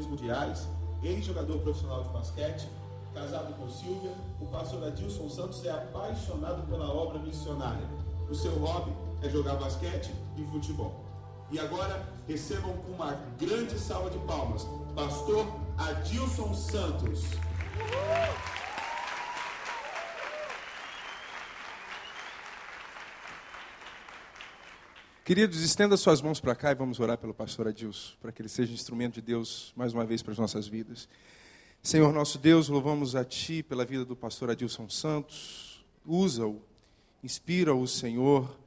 campeões mundiais, ex-jogador profissional de basquete, casado com Silvia, o pastor Adilson Santos é apaixonado pela obra missionária. O seu hobby é jogar basquete e futebol. E agora recebam com uma grande salva de palmas, pastor Adilson Santos. Queridos, estenda suas mãos para cá e vamos orar pelo pastor Adilson, para que ele seja instrumento de Deus mais uma vez para as nossas vidas. Senhor nosso Deus, louvamos a Ti pela vida do pastor Adilson Santos. Usa-o, inspira-o, Senhor,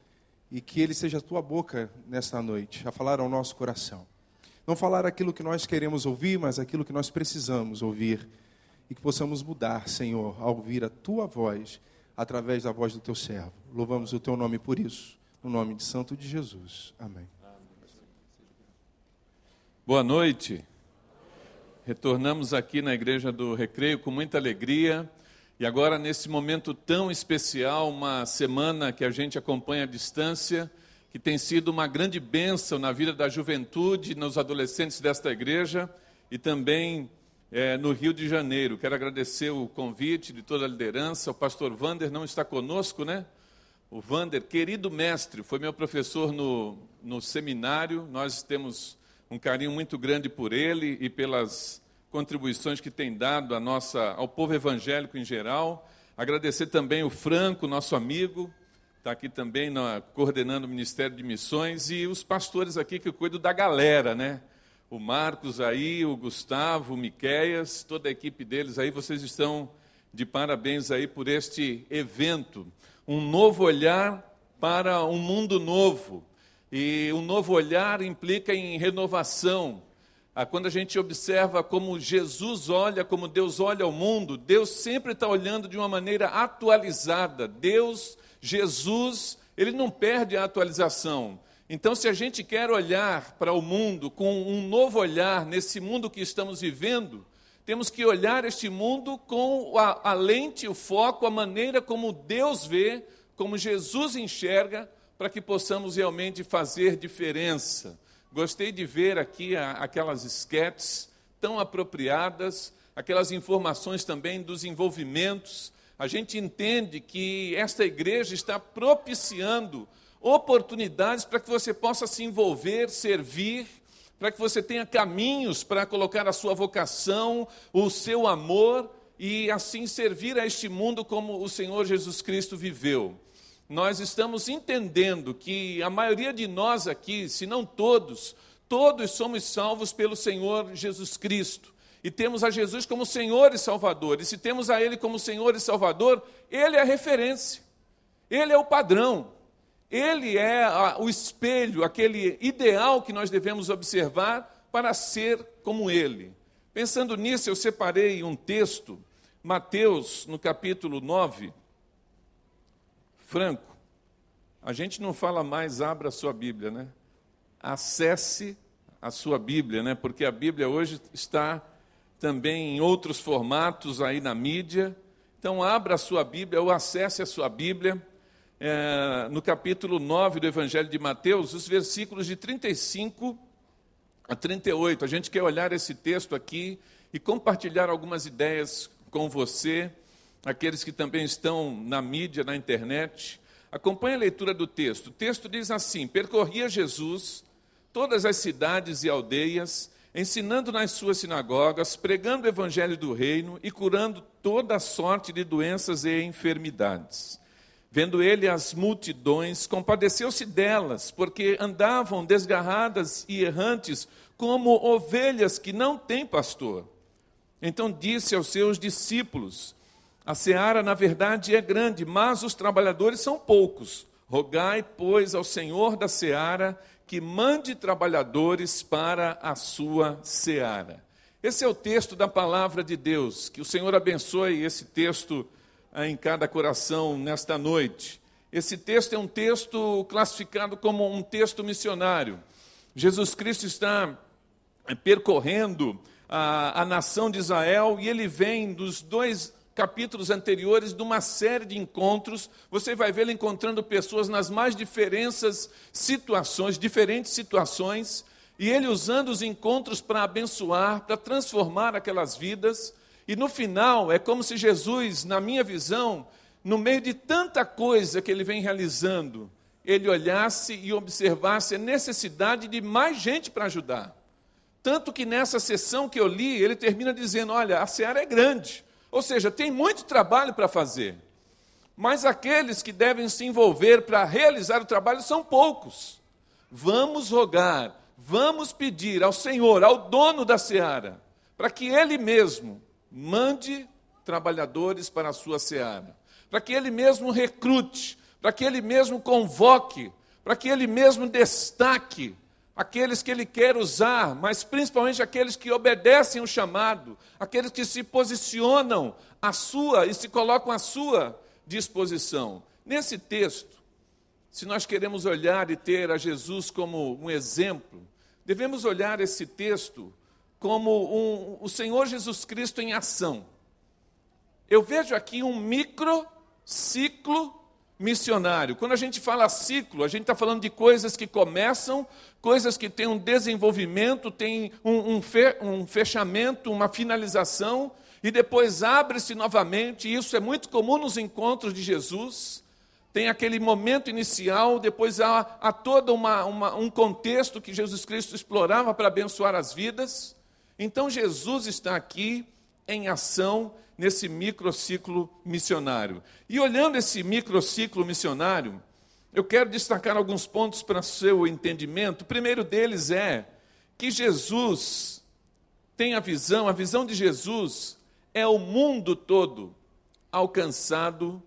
e que ele seja a Tua boca nesta noite, a falar ao nosso coração. Não falar aquilo que nós queremos ouvir, mas aquilo que nós precisamos ouvir. E que possamos mudar, Senhor, ao ouvir a Tua voz, através da voz do Teu servo. Louvamos o Teu nome por isso. No nome de Santo de Jesus. Amém. Boa noite. Retornamos aqui na Igreja do Recreio com muita alegria. E agora, nesse momento tão especial, uma semana que a gente acompanha à distância, que tem sido uma grande bênção na vida da juventude, nos adolescentes desta igreja e também é, no Rio de Janeiro. Quero agradecer o convite de toda a liderança. O pastor Vander não está conosco, né? O Vander, querido mestre, foi meu professor no, no seminário. Nós temos um carinho muito grande por ele e pelas contribuições que tem dado nossa, ao povo evangélico em geral. Agradecer também o Franco, nosso amigo, está aqui também na, coordenando o Ministério de Missões, e os pastores aqui que cuidam da galera, né? O Marcos aí, o Gustavo, o Miqueias, toda a equipe deles aí, vocês estão de parabéns aí por este evento um novo olhar para um mundo novo. E um novo olhar implica em renovação. Ah, quando a gente observa como Jesus olha, como Deus olha ao mundo, Deus sempre está olhando de uma maneira atualizada. Deus, Jesus, ele não perde a atualização. Então, se a gente quer olhar para o mundo com um novo olhar nesse mundo que estamos vivendo, temos que olhar este mundo com a, a lente, o foco, a maneira como Deus vê, como Jesus enxerga, para que possamos realmente fazer diferença. Gostei de ver aqui a, aquelas esquetes tão apropriadas, aquelas informações também dos envolvimentos. A gente entende que esta igreja está propiciando oportunidades para que você possa se envolver, servir para que você tenha caminhos para colocar a sua vocação, o seu amor e assim servir a este mundo como o Senhor Jesus Cristo viveu. Nós estamos entendendo que a maioria de nós aqui, se não todos, todos somos salvos pelo Senhor Jesus Cristo. E temos a Jesus como Senhor e Salvador. E se temos a Ele como Senhor e Salvador, Ele é a referência, Ele é o padrão. Ele é o espelho, aquele ideal que nós devemos observar para ser como ele. Pensando nisso, eu separei um texto, Mateus, no capítulo 9. Franco, a gente não fala mais abra a sua Bíblia, né? Acesse a sua Bíblia, né? Porque a Bíblia hoje está também em outros formatos aí na mídia. Então, abra a sua Bíblia ou acesse a sua Bíblia é, no capítulo 9 do Evangelho de Mateus, os versículos de 35 a 38. A gente quer olhar esse texto aqui e compartilhar algumas ideias com você, aqueles que também estão na mídia, na internet. Acompanhe a leitura do texto. O texto diz assim: Percorria Jesus todas as cidades e aldeias, ensinando nas suas sinagogas, pregando o evangelho do reino e curando toda sorte de doenças e enfermidades. Vendo ele as multidões, compadeceu-se delas, porque andavam desgarradas e errantes, como ovelhas que não têm pastor. Então disse aos seus discípulos: A seara, na verdade, é grande, mas os trabalhadores são poucos. Rogai, pois, ao Senhor da seara que mande trabalhadores para a sua seara. Esse é o texto da palavra de Deus. Que o Senhor abençoe esse texto em cada coração nesta noite. Esse texto é um texto classificado como um texto missionário. Jesus Cristo está percorrendo a, a nação de Israel e ele vem dos dois capítulos anteriores de uma série de encontros. Você vai vê-lo encontrando pessoas nas mais diferentes situações, diferentes situações, e ele usando os encontros para abençoar, para transformar aquelas vidas, e no final é como se Jesus, na minha visão, no meio de tanta coisa que ele vem realizando, ele olhasse e observasse a necessidade de mais gente para ajudar. Tanto que nessa sessão que eu li, ele termina dizendo: Olha, a seara é grande, ou seja, tem muito trabalho para fazer, mas aqueles que devem se envolver para realizar o trabalho são poucos. Vamos rogar, vamos pedir ao Senhor, ao dono da seara, para que ele mesmo mande trabalhadores para a sua seara, para que ele mesmo recrute, para que ele mesmo convoque, para que ele mesmo destaque aqueles que ele quer usar, mas principalmente aqueles que obedecem o chamado, aqueles que se posicionam à sua e se colocam à sua disposição. Nesse texto, se nós queremos olhar e ter a Jesus como um exemplo, devemos olhar esse texto como um, o Senhor Jesus Cristo em ação. Eu vejo aqui um micro ciclo missionário. Quando a gente fala ciclo, a gente está falando de coisas que começam, coisas que têm um desenvolvimento, tem um, um, fe, um fechamento, uma finalização, e depois abre-se novamente. E isso é muito comum nos encontros de Jesus. Tem aquele momento inicial, depois há, há todo uma, uma, um contexto que Jesus Cristo explorava para abençoar as vidas. Então Jesus está aqui em ação nesse microciclo missionário. E olhando esse microciclo missionário, eu quero destacar alguns pontos para seu entendimento. O primeiro deles é que Jesus tem a visão, a visão de Jesus é o mundo todo alcançado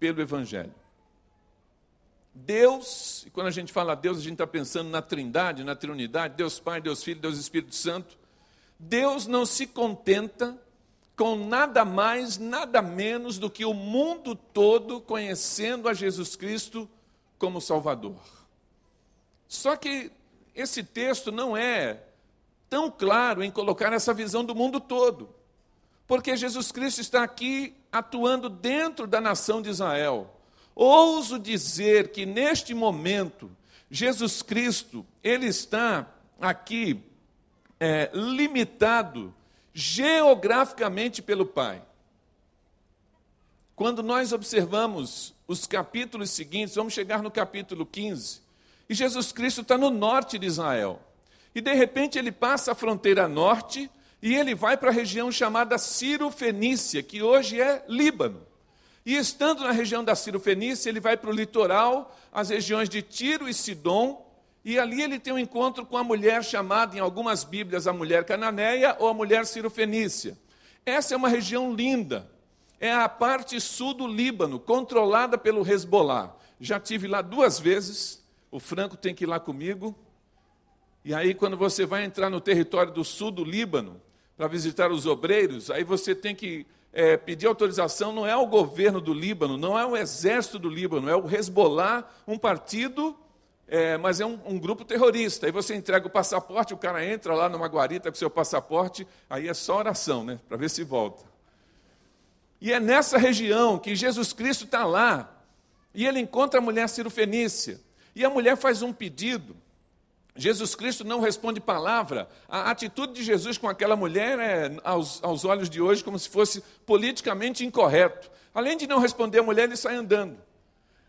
pelo Evangelho. Deus, e quando a gente fala Deus, a gente está pensando na Trindade, na Trinidade, Deus Pai, Deus Filho, Deus Espírito Santo. Deus não se contenta com nada mais, nada menos do que o mundo todo conhecendo a Jesus Cristo como Salvador. Só que esse texto não é tão claro em colocar essa visão do mundo todo, porque Jesus Cristo está aqui atuando dentro da nação de Israel. Ouso dizer que neste momento, Jesus Cristo, ele está aqui é, limitado geograficamente pelo Pai. Quando nós observamos os capítulos seguintes, vamos chegar no capítulo 15, e Jesus Cristo está no norte de Israel. E de repente ele passa a fronteira norte e ele vai para a região chamada Ciro-Fenícia, que hoje é Líbano. E estando na região da Ciro-Fenícia, ele vai para o litoral, as regiões de Tiro e Sidom, e ali ele tem um encontro com a mulher chamada, em algumas Bíblias, a mulher cananeia ou a mulher cirofenícia. Essa é uma região linda. É a parte sul do Líbano, controlada pelo Hezbollah. Já tive lá duas vezes. O Franco tem que ir lá comigo. E aí, quando você vai entrar no território do sul do Líbano, para visitar os obreiros, aí você tem que é, pedir autorização, não é o governo do Líbano, não é o exército do Líbano, é o Hezbollah, um partido é, mas é um, um, grupo terrorista. Aí você entrega o passaporte, o cara entra lá numa guarita com seu passaporte, aí é só oração, né? Para ver se volta. E é nessa região que Jesus Cristo está lá, e ele encontra a mulher cirofenícia. E a mulher faz um pedido. Jesus Cristo não responde palavra. A atitude de Jesus com aquela mulher é, aos, aos olhos de hoje, como se fosse politicamente incorreto. Além de não responder a mulher, ele sai andando.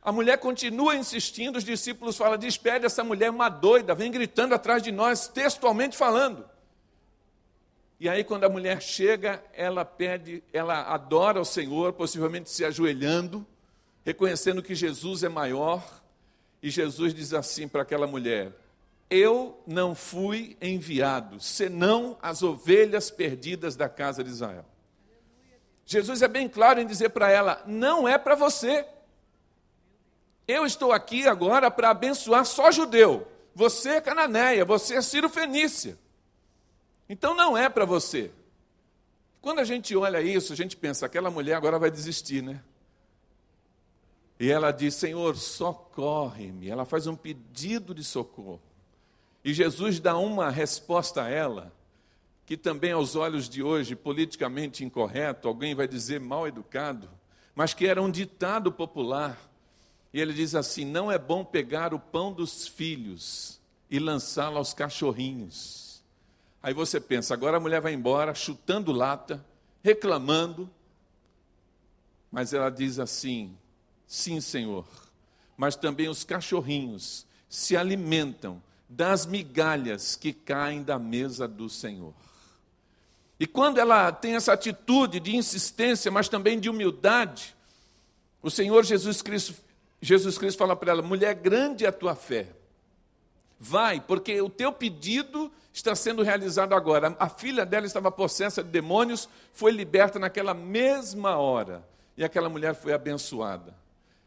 A mulher continua insistindo, os discípulos falam: despede essa mulher, uma doida, vem gritando atrás de nós, textualmente falando. E aí, quando a mulher chega, ela pede, ela adora o Senhor, possivelmente se ajoelhando, reconhecendo que Jesus é maior. E Jesus diz assim para aquela mulher: Eu não fui enviado, senão as ovelhas perdidas da casa de Israel. Jesus é bem claro em dizer para ela: Não é para você. Eu estou aqui agora para abençoar só judeu. Você é cananeia, você é Ciro Fenícia. Então não é para você. Quando a gente olha isso, a gente pensa, aquela mulher agora vai desistir, né? E ela diz: Senhor, socorre-me. Ela faz um pedido de socorro. E Jesus dá uma resposta a ela, que também aos olhos de hoje, politicamente incorreto, alguém vai dizer mal educado, mas que era um ditado popular e ele diz assim: Não é bom pegar o pão dos filhos e lançá-la aos cachorrinhos. Aí você pensa, agora a mulher vai embora chutando lata, reclamando, mas ela diz assim: sim, Senhor, mas também os cachorrinhos se alimentam das migalhas que caem da mesa do Senhor. E quando ela tem essa atitude de insistência, mas também de humildade, o Senhor Jesus Cristo, Jesus Cristo fala para ela: mulher, grande é a tua fé. Vai, porque o teu pedido está sendo realizado agora. A filha dela estava possessa de demônios, foi liberta naquela mesma hora. E aquela mulher foi abençoada.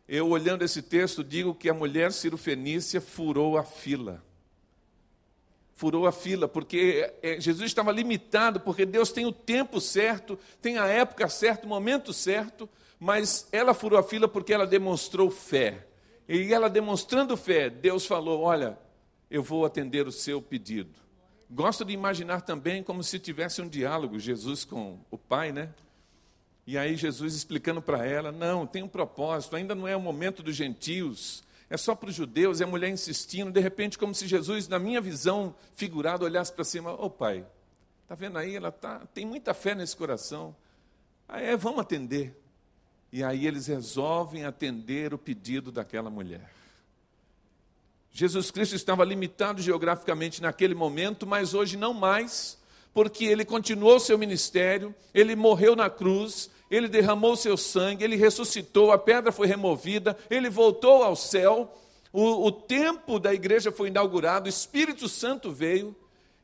Eu, olhando esse texto, digo que a mulher cirofenícia furou a fila furou a fila, porque é, Jesus estava limitado, porque Deus tem o tempo certo, tem a época certa, o momento certo, mas ela furou a fila porque ela demonstrou fé. E ela demonstrando fé, Deus falou: Olha, eu vou atender o seu pedido. Gosto de imaginar também como se tivesse um diálogo, Jesus com o Pai, né? E aí Jesus explicando para ela: Não, tem um propósito, ainda não é o momento dos gentios, é só para os judeus, e a mulher insistindo, de repente, como se Jesus, na minha visão figurada, olhasse para cima: Ô oh, pai, está vendo aí? Ela tá, tem muita fé nesse coração. Aí é, vamos atender. E aí eles resolvem atender o pedido daquela mulher. Jesus Cristo estava limitado geograficamente naquele momento, mas hoje não mais, porque ele continuou seu ministério, ele morreu na cruz, ele derramou seu sangue, ele ressuscitou, a pedra foi removida, ele voltou ao céu, o, o tempo da igreja foi inaugurado, o Espírito Santo veio,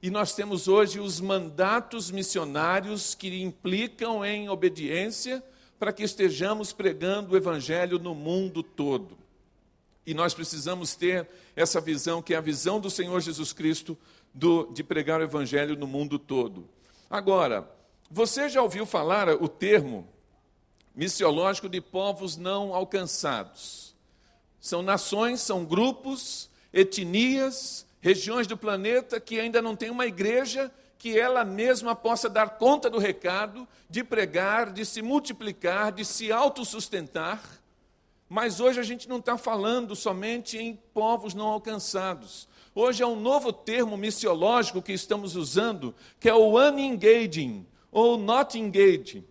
e nós temos hoje os mandatos missionários que implicam em obediência para que estejamos pregando o Evangelho no mundo todo. E nós precisamos ter essa visão, que é a visão do Senhor Jesus Cristo, do, de pregar o Evangelho no mundo todo. Agora, você já ouviu falar o termo missiológico de povos não alcançados? São nações, são grupos, etnias, regiões do planeta que ainda não têm uma igreja que ela mesma possa dar conta do recado, de pregar, de se multiplicar, de se autossustentar. Mas hoje a gente não está falando somente em povos não alcançados. Hoje é um novo termo missiológico que estamos usando, que é o unengaging, ou not engaging.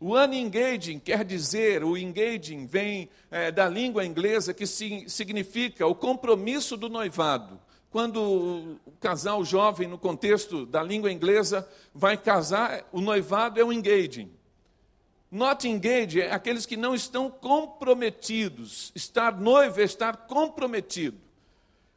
O unengaging quer dizer, o engaging vem é, da língua inglesa que si, significa o compromisso do noivado. Quando o casal jovem, no contexto da língua inglesa, vai casar, o noivado é o engaging. Not engaged é aqueles que não estão comprometidos. Estar noivo é estar comprometido.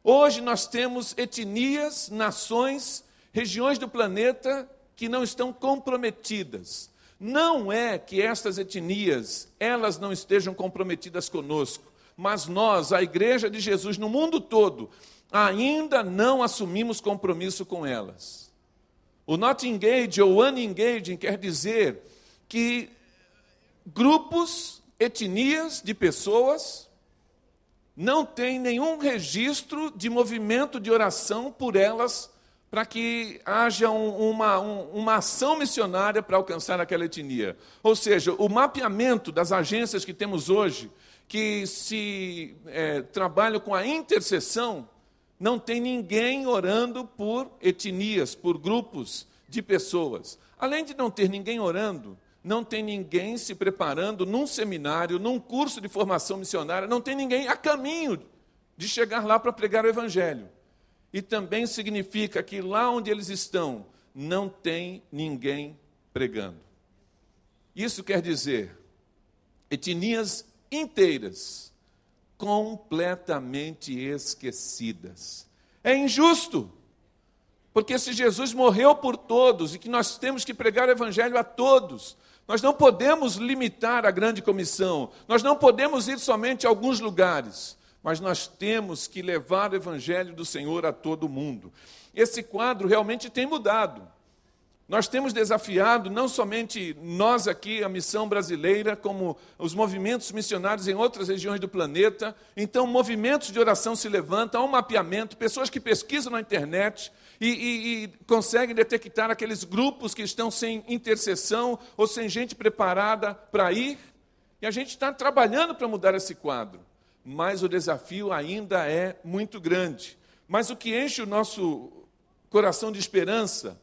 Hoje nós temos etnias, nações, regiões do planeta que não estão comprometidas. Não é que estas etnias, elas não estejam comprometidas conosco, mas nós, a igreja de Jesus no mundo todo, ainda não assumimos compromisso com elas. O not engaged ou unengaged quer dizer que grupos, etnias de pessoas não têm nenhum registro de movimento de oração por elas para que haja um, uma, um, uma ação missionária para alcançar aquela etnia. Ou seja, o mapeamento das agências que temos hoje, que se é, trabalham com a intercessão, não tem ninguém orando por etnias, por grupos de pessoas. Além de não ter ninguém orando, não tem ninguém se preparando num seminário, num curso de formação missionária, não tem ninguém a caminho de chegar lá para pregar o Evangelho. E também significa que lá onde eles estão, não tem ninguém pregando. Isso quer dizer, etnias inteiras, completamente esquecidas. É injusto, porque se Jesus morreu por todos e que nós temos que pregar o Evangelho a todos, nós não podemos limitar a grande comissão, nós não podemos ir somente a alguns lugares mas nós temos que levar o Evangelho do Senhor a todo mundo. Esse quadro realmente tem mudado. Nós temos desafiado não somente nós aqui, a missão brasileira, como os movimentos missionários em outras regiões do planeta. Então, movimentos de oração se levantam, há um mapeamento, pessoas que pesquisam na internet e, e, e conseguem detectar aqueles grupos que estão sem intercessão ou sem gente preparada para ir. E a gente está trabalhando para mudar esse quadro mas o desafio ainda é muito grande, Mas o que enche o nosso coração de esperança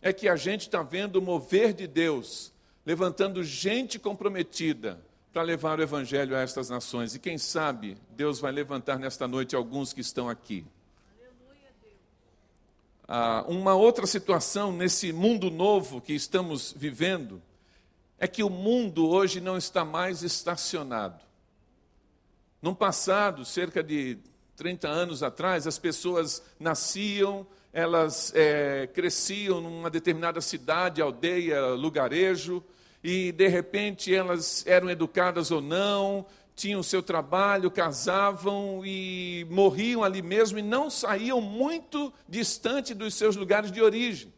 é que a gente está vendo o mover de Deus, levantando gente comprometida para levar o Evangelho a estas nações. E quem sabe Deus vai levantar nesta noite alguns que estão aqui. Ah, uma outra situação nesse mundo novo que estamos vivendo é que o mundo hoje não está mais estacionado. No passado, cerca de 30 anos atrás, as pessoas nasciam, elas é, cresciam numa determinada cidade, aldeia, lugarejo, e de repente elas eram educadas ou não, tinham seu trabalho, casavam e morriam ali mesmo e não saíam muito distante dos seus lugares de origem.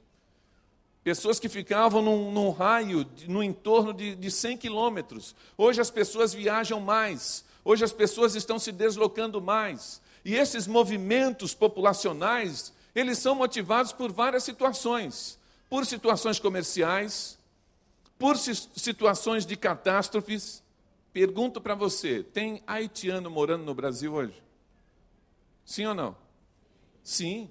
Pessoas que ficavam num, num raio, no entorno de, de 100 quilômetros. Hoje as pessoas viajam mais, hoje as pessoas estão se deslocando mais. E esses movimentos populacionais, eles são motivados por várias situações. Por situações comerciais, por situações de catástrofes, Pergunto para você: tem haitiano morando no Brasil hoje? Sim ou não? Sim.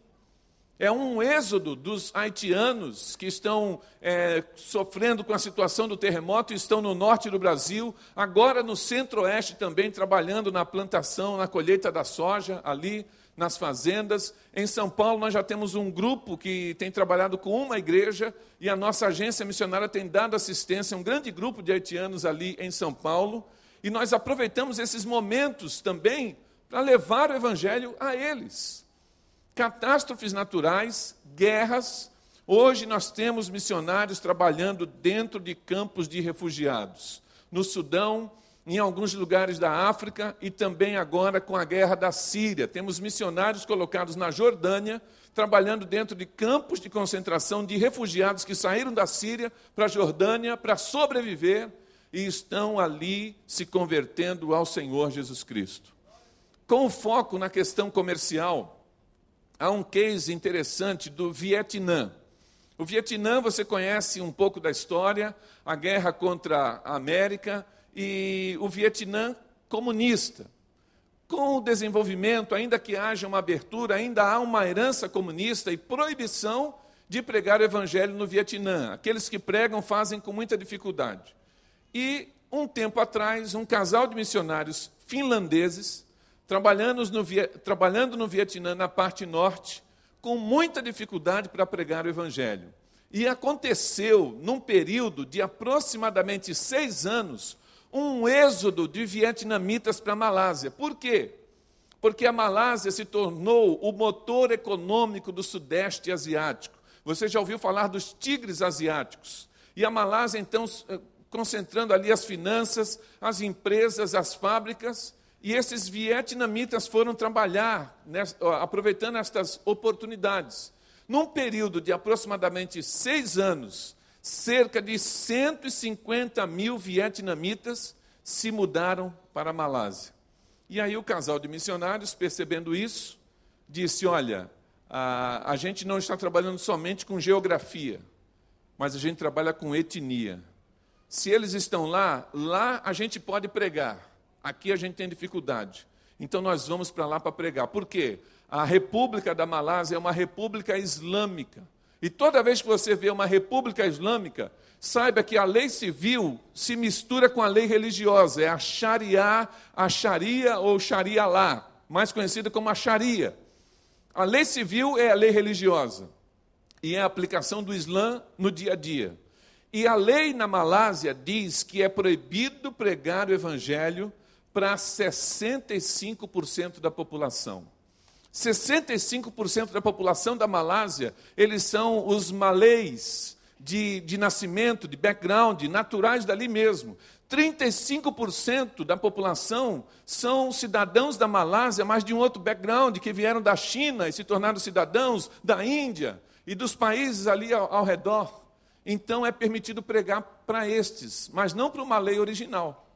É um êxodo dos haitianos que estão é, sofrendo com a situação do terremoto, estão no norte do Brasil, agora no centro-oeste também, trabalhando na plantação, na colheita da soja, ali nas fazendas. Em São Paulo, nós já temos um grupo que tem trabalhado com uma igreja e a nossa agência missionária tem dado assistência a um grande grupo de haitianos ali em São Paulo. E nós aproveitamos esses momentos também para levar o evangelho a eles. Catástrofes naturais, guerras. Hoje nós temos missionários trabalhando dentro de campos de refugiados. No Sudão, em alguns lugares da África e também agora com a guerra da Síria. Temos missionários colocados na Jordânia, trabalhando dentro de campos de concentração de refugiados que saíram da Síria para a Jordânia para sobreviver e estão ali se convertendo ao Senhor Jesus Cristo. Com foco na questão comercial, há um case interessante do Vietnã. O Vietnã, você conhece um pouco da história, a guerra contra a América, e o Vietnã comunista. Com o desenvolvimento, ainda que haja uma abertura, ainda há uma herança comunista e proibição de pregar o evangelho no Vietnã. Aqueles que pregam fazem com muita dificuldade. E um tempo atrás, um casal de missionários finlandeses, trabalhando no, trabalhando no Vietnã, na parte norte, com muita dificuldade para pregar o evangelho. E aconteceu, num período de aproximadamente seis anos, um êxodo de vietnamitas para a Malásia. Por quê? Porque a Malásia se tornou o motor econômico do Sudeste Asiático. Você já ouviu falar dos tigres asiáticos. E a Malásia, então, eh, concentrando ali as finanças, as empresas, as fábricas, e esses vietnamitas foram trabalhar, aproveitando estas oportunidades. Num período de aproximadamente seis anos, cerca de 150 mil vietnamitas se mudaram para a Malásia. E aí o casal de missionários, percebendo isso, disse: Olha, a, a gente não está trabalhando somente com geografia, mas a gente trabalha com etnia. Se eles estão lá, lá a gente pode pregar, aqui a gente tem dificuldade. Então nós vamos para lá para pregar. Por quê? A República da Malásia é uma república islâmica. E toda vez que você vê uma república islâmica, saiba que a lei civil se mistura com a lei religiosa. É a Sharia, a Sharia ou Sharia lá, mais conhecida como a Sharia. A lei civil é a lei religiosa e é a aplicação do Islã no dia a dia. E a lei na Malásia diz que é proibido pregar o evangelho para 65% da população. 65% da população da Malásia, eles são os malês de, de nascimento, de background, naturais dali mesmo. 35% da população são cidadãos da Malásia, mas de um outro background, que vieram da China e se tornaram cidadãos da Índia e dos países ali ao, ao redor. Então é permitido pregar para estes, mas não para o malê original.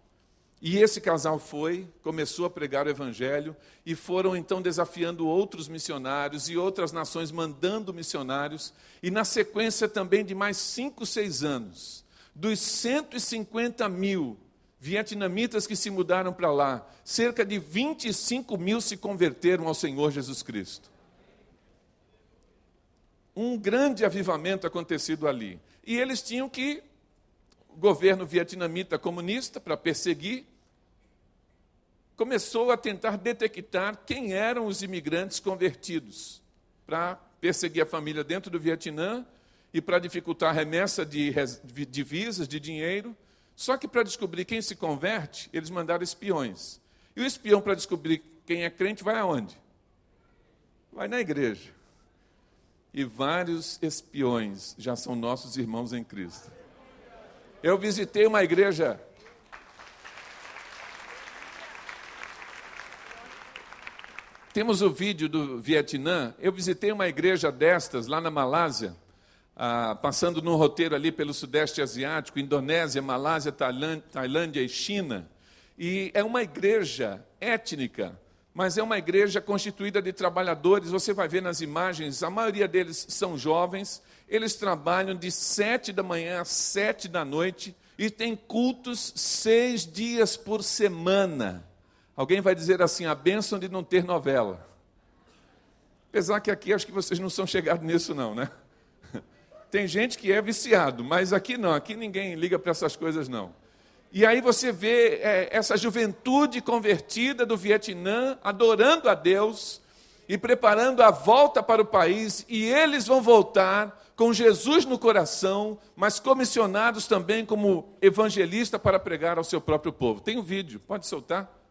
E esse casal foi, começou a pregar o evangelho e foram então desafiando outros missionários e outras nações mandando missionários. E na sequência também de mais cinco, seis anos, dos 150 mil vietnamitas que se mudaram para lá, cerca de 25 mil se converteram ao Senhor Jesus Cristo. um grande avivamento acontecido ali. E eles tinham que, governo vietnamita comunista, para perseguir, começou a tentar detectar quem eram os imigrantes convertidos, para perseguir a família dentro do Vietnã e para dificultar a remessa de divisas, de dinheiro. Só que para descobrir quem se converte, eles mandaram espiões. E o espião, para descobrir quem é crente, vai aonde? Vai na igreja. E vários espiões já são nossos irmãos em Cristo. Eu visitei uma igreja. Temos o vídeo do Vietnã. Eu visitei uma igreja destas lá na Malásia, ah, passando no roteiro ali pelo Sudeste Asiático, Indonésia, Malásia, Tailândia e China. E é uma igreja étnica, mas é uma igreja constituída de trabalhadores. Você vai ver nas imagens, a maioria deles são jovens. Eles trabalham de sete da manhã às sete da noite e tem cultos seis dias por semana. Alguém vai dizer assim: a bênção de não ter novela. Apesar que aqui acho que vocês não são chegados nisso, não, né? Tem gente que é viciado, mas aqui não, aqui ninguém liga para essas coisas, não. E aí você vê é, essa juventude convertida do Vietnã adorando a Deus e preparando a volta para o país, e eles vão voltar com Jesus no coração, mas comissionados também como evangelista para pregar ao seu próprio povo. Tem um vídeo, pode soltar?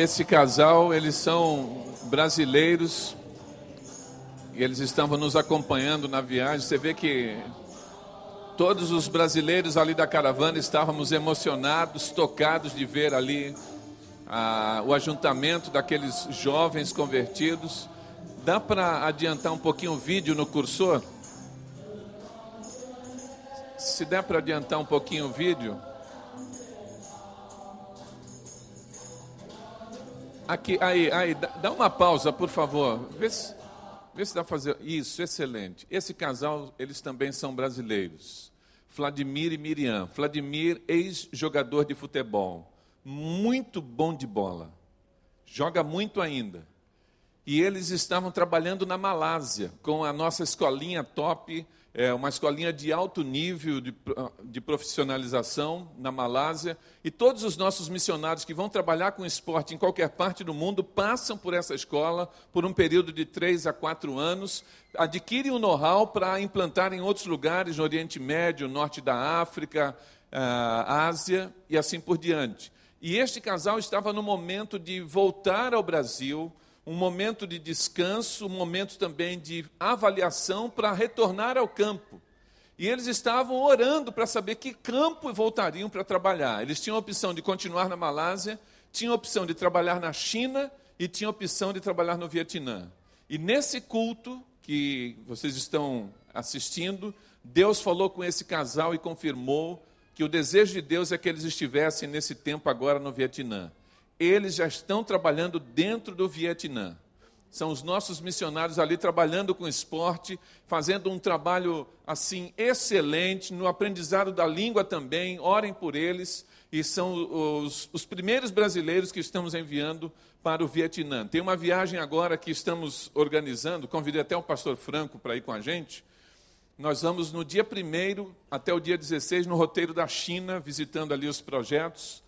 Esse casal, eles são brasileiros e eles estavam nos acompanhando na viagem. Você vê que todos os brasileiros ali da caravana estávamos emocionados, tocados de ver ali o ajuntamento daqueles jovens convertidos. Dá para adiantar um pouquinho o vídeo no cursor? Se der para adiantar um pouquinho o vídeo. Aqui, aí, aí, dá uma pausa, por favor. Vê se, vê se dá para fazer. Isso, excelente. Esse casal, eles também são brasileiros. Vladimir e Miriam. Vladimir, ex-jogador de futebol. Muito bom de bola. Joga muito ainda. E eles estavam trabalhando na Malásia, com a nossa escolinha top é uma escolinha de alto nível de, de, profissionalização na Malásia, e todos os nossos missionários que vão trabalhar com esporte em qualquer parte do mundo passam por essa escola por um período de três a quatro anos, adquirem o um know-how para implantar em outros lugares, no Oriente Médio, Norte da África, Ásia e assim por diante. E este casal estava no momento de voltar ao Brasil um momento de descanso, um momento também de avaliação para retornar ao campo. E eles estavam orando para saber que campo voltariam para trabalhar. Eles tinham a opção de continuar na Malásia, tinham a opção de trabalhar na China e tinham a opção de trabalhar no Vietnã. E nesse culto que vocês estão assistindo, Deus falou com esse casal e confirmou que o desejo de Deus é que eles estivessem nesse tempo agora no Vietnã eles já estão trabalhando dentro do Vietnã. São os nossos missionários ali trabalhando com esporte, fazendo um trabalho assim excelente no aprendizado da língua também. Orem por eles e são os, os primeiros brasileiros que estamos enviando para o Vietnã. Tem uma viagem agora que estamos organizando, convidei até o pastor Franco para ir com a gente. Nós vamos no dia 1 até o dia 16 no roteiro da China, visitando ali os projetos.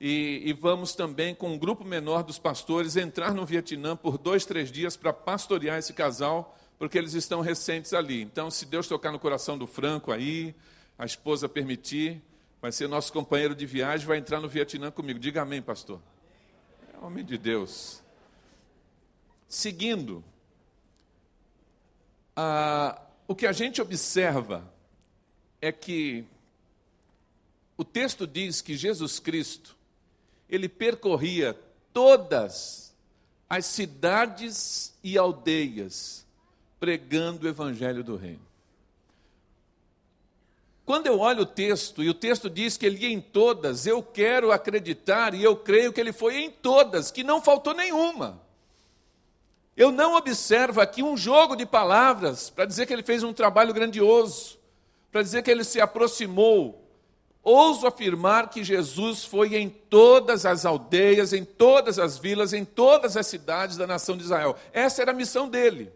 E, e, vamos também, com um grupo menor dos pastores, entrar no Vietnã por dois, três dias para pastorear esse casal, porque eles estão recentes ali. Então, se Deus tocar no coração do Franco aí, a esposa permitir, vai ser nosso companheiro de viagem, vai entrar no Vietnã comigo. Diga amém, pastor. É homem de Deus. Seguindo, ah, o que a gente observa é que o texto diz que Jesus Cristo, ele percorria todas as cidades e aldeias pregando o evangelho do reino. Quando eu olho o texto, e o texto diz que ele ia em todas, eu quero acreditar e eu creio que ele foi em todas, que não faltou nenhuma. Eu não observo aqui um jogo de palavras para dizer que ele fez um trabalho grandioso, para dizer que ele se aproximou. Ouso afirmar que Jesus foi em todas as aldeias, em todas as vilas, em todas as cidades da nação de Israel. Essa era a missão dele.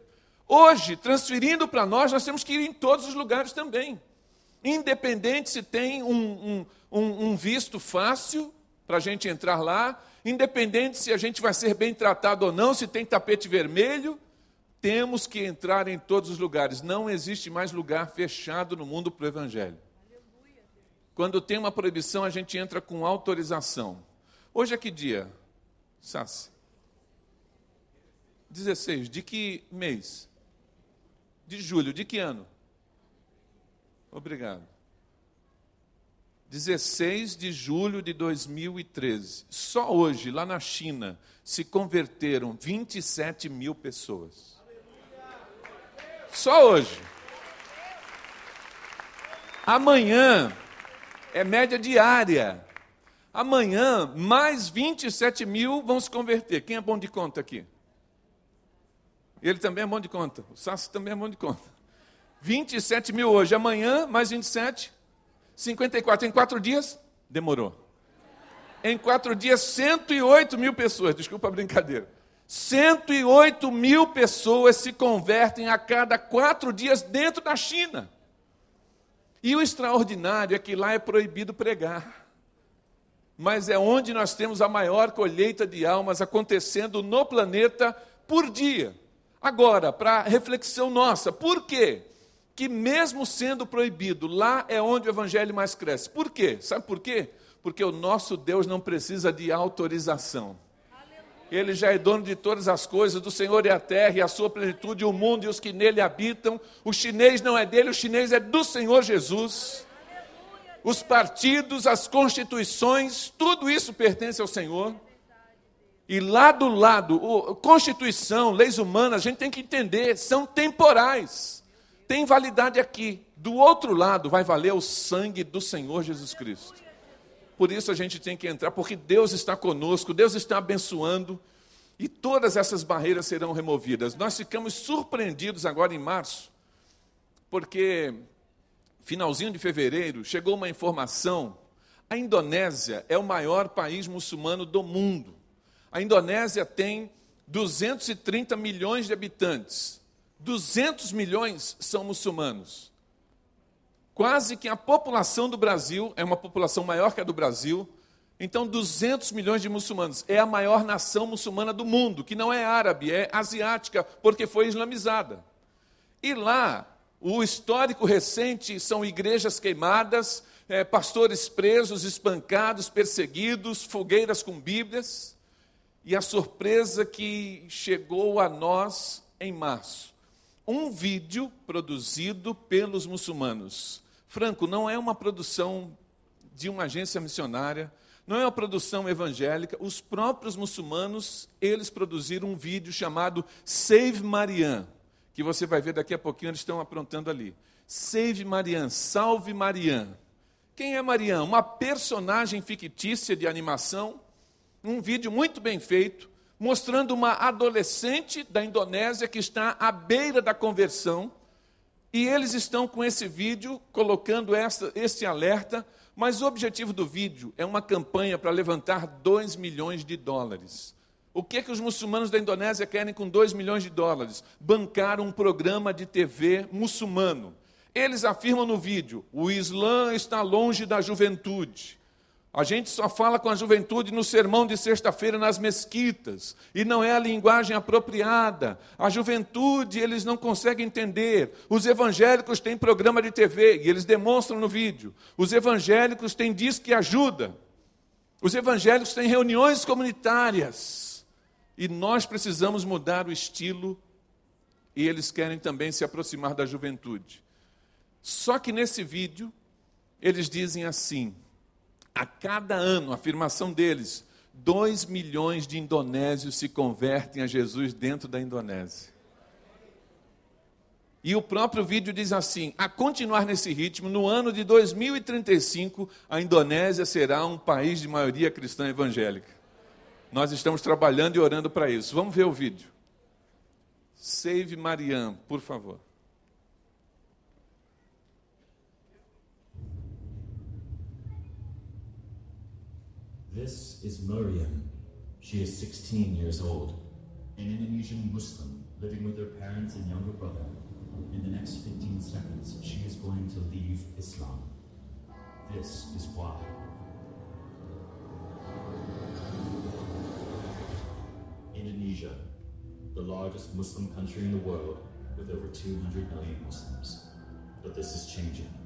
Hoje, transferindo para nós, nós temos que ir em todos os lugares também. Independente se tem um, um, um visto fácil para a gente entrar lá, independente se a gente vai ser bem tratado ou não, se tem tapete vermelho, temos que entrar em todos os lugares. Não existe mais lugar fechado no mundo para o Evangelho. Quando tem uma proibição, a gente entra com autorização. Hoje é que dia? Sassi. 16. De que mês? de julho, de que ano? Obrigado. 16 de julho de 2013. Só hoje, lá na China, se converteram 27 mil pessoas. Só hoje. Amanhã é média diária. Amanhã, mais 27 mil vão se converter. Quem é bom de conta aqui? Ele também é bom de conta. O Sassi também é bom de conta. 27 mil hoje. Amanhã, mais 27. 54. Em quatro dias, demorou. Em quatro dias, 108 mil pessoas. Desculpa a brincadeira. 108 mil pessoas se convertem a cada quatro dias dentro da China. E o extraordinário é que lá é proibido pregar. Mas é onde nós temos a maior colheita de almas acontecendo no planeta por dia. Agora, para reflexão nossa, por quê? Que mesmo sendo proibido, lá é onde o evangelho mais cresce. Por quê? Sabe por quê? Porque o nosso Deus não precisa de autorização. Ele já é dono de todas as coisas, do Senhor é a terra e a sua plenitude, o mundo e os que nele habitam. O chinês não é dele, o chinês é do Senhor Jesus. Os partidos, as constituições, tudo isso pertence ao Senhor. E lá do lado, Constituição, leis humanas, a gente tem que entender, são temporais. Tem validade aqui. Do outro lado vai valer o sangue do Senhor Jesus Cristo. Por isso a gente tem que entrar, porque Deus está conosco, Deus está abençoando e todas essas barreiras serão removidas. Nós ficamos surpreendidos agora em março, porque finalzinho de fevereiro chegou uma informação: a Indonésia é o maior país muçulmano do mundo. A Indonésia tem 230 milhões de habitantes. 200 milhões são muçulmanos. Quase que a população do Brasil é uma população maior que a do Brasil. Então, 200 milhões de muçulmanos. É a maior nação muçulmana do mundo, que não é árabe, é asiática, porque foi islamizada. E lá, o histórico recente são igrejas queimadas, é, pastores presos, espancados, perseguidos, fogueiras com Bíblias e a surpresa que chegou a nós em março. Um vídeo produzido pelos muçulmanos. Franco, não é uma produção de uma agência missionária, não é uma produção evangélica. Os próprios muçulmanos, eles produziram um vídeo chamado Save Marianne, que você vai ver daqui a pouquinho, eles estão aprontando ali. Save Marianne, salve Marianne. Quem é Marianne? Uma personagem fictícia de animação um vídeo muito bem feito, mostrando uma adolescente da Indonésia que está à beira da conversão. E eles estão com esse vídeo colocando essa, esse alerta, mas o objetivo do vídeo é uma campanha para levantar 2 milhões de dólares. O que, é que os muçulmanos da Indonésia querem com 2 milhões de dólares? Bancar um programa de TV muçulmano. Eles afirmam no vídeo: o Islã está longe da juventude. A gente só fala com a juventude no sermão de sexta-feira nas mesquitas, e não é a linguagem apropriada. A juventude, eles não conseguem entender. Os evangélicos têm programa de TV, e eles demonstram no vídeo. Os evangélicos têm disco que ajuda. Os evangélicos têm reuniões comunitárias. E nós precisamos mudar o estilo, e eles querem também se aproximar da juventude. Só que nesse vídeo, eles dizem assim: a cada ano, a afirmação deles, 2 milhões de indonésios se convertem a Jesus dentro da Indonésia. E o próprio vídeo diz assim: a continuar nesse ritmo, no ano de 2035, a Indonésia será um país de maioria cristã evangélica. Nós estamos trabalhando e orando para isso. Vamos ver o vídeo. Save Mariam, por favor. This is Miriam. She is 16 years old, an Indonesian Muslim living with her parents and younger brother. In the next 15 seconds, she is going to leave Islam. This is why. Indonesia, the largest Muslim country in the world with over 200 million Muslims. But this is changing.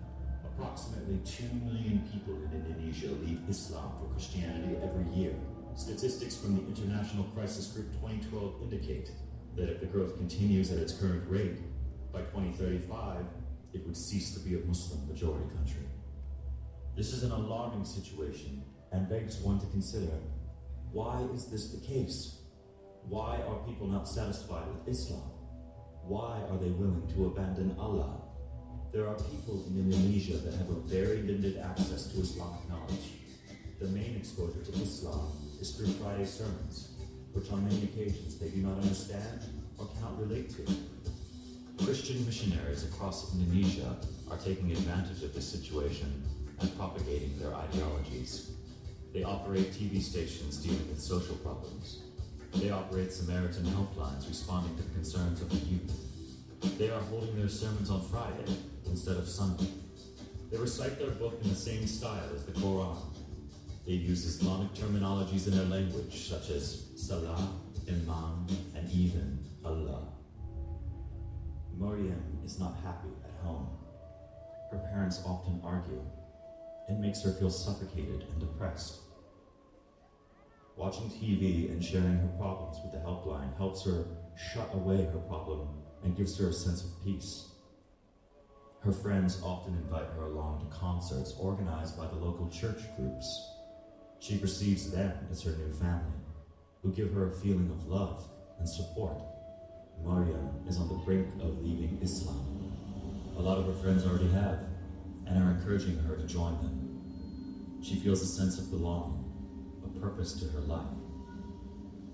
Approximately 2 million people in Indonesia leave Islam for Christianity every year. Statistics from the International Crisis Group 2012 indicate that if the growth continues at its current rate, by 2035, it would cease to be a Muslim majority country. This is an alarming situation and begs one to consider why is this the case? Why are people not satisfied with Islam? Why are they willing to abandon Allah there are people in Indonesia that have a very limited access to Islamic knowledge. The main exposure to Islam is through Friday sermons, which on many occasions they do not understand or cannot relate to. Christian missionaries across Indonesia are taking advantage of this situation and propagating their ideologies. They operate TV stations dealing with social problems. They operate Samaritan helplines responding to the concerns of the youth. They are holding their sermons on Friday instead of Sunday. They recite their book in the same style as the Quran. They use Islamic terminologies in their language, such as Salah, Imam, and even Allah. Maryam is not happy at home. Her parents often argue. It makes her feel suffocated and depressed. Watching TV and sharing her problems with the helpline helps her shut away her problem and gives her a sense of peace. Her friends often invite her along to concerts organized by the local church groups. She perceives them as her new family, who give her a feeling of love and support. Mariam is on the brink of leaving Islam. A lot of her friends already have, and are encouraging her to join them. She feels a sense of belonging, a purpose to her life.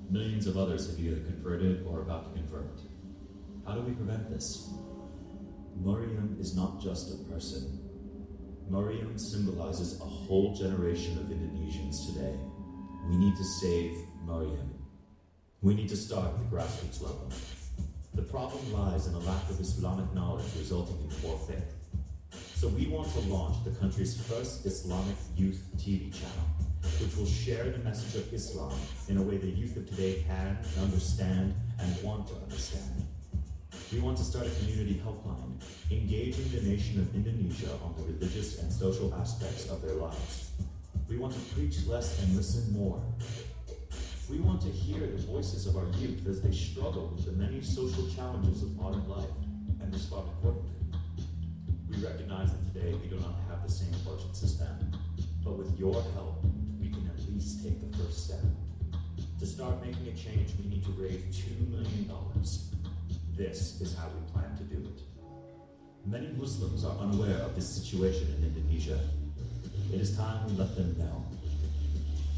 Millions of others have either converted or about to convert. How do we prevent this? Mariam is not just a person. Mariam symbolizes a whole generation of Indonesians today. We need to save Mariam. We need to start at the grassroots level. The problem lies in a lack of Islamic knowledge resulting in poor faith. So we want to launch the country's first Islamic youth TV channel, which will share the message of Islam in a way the youth of today can understand and want to understand. We want to start a community helpline, engaging the nation of Indonesia on the religious and social aspects of their lives. We want to preach less and listen more. We want to hear the voices of our youth as they struggle with the many social challenges of modern life and respond accordingly. We recognize that today we do not have the same budget system, but with your help, we can at least take the first step. To start making a change, we need to raise $2 million this is how we plan to do it. Many Muslims are unaware of this situation in Indonesia. It is time we let them know.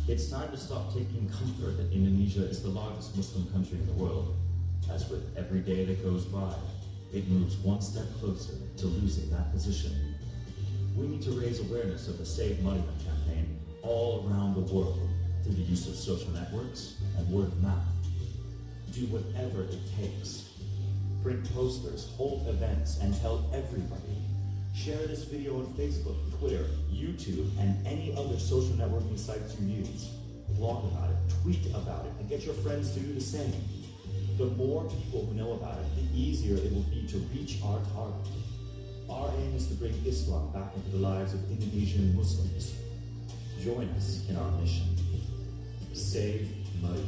It's time to stop taking comfort that Indonesia is the largest Muslim country in the world. As with every day that goes by, it moves one step closer to losing that position. We need to raise awareness of the Save Mariam campaign all around the world through the use of social networks and word of mouth. Do whatever it takes print posters, hold events, and tell everybody Share this video on Facebook, Twitter, YouTube, and any other social networking sites you use. Blog about it, tweet about it, and get your friends to do the same. The more people who know about it, the easier it will be to reach our target. Our aim is to bring Islam back into the lives of Indonesian Muslims. Join us in our mission. Save Mari.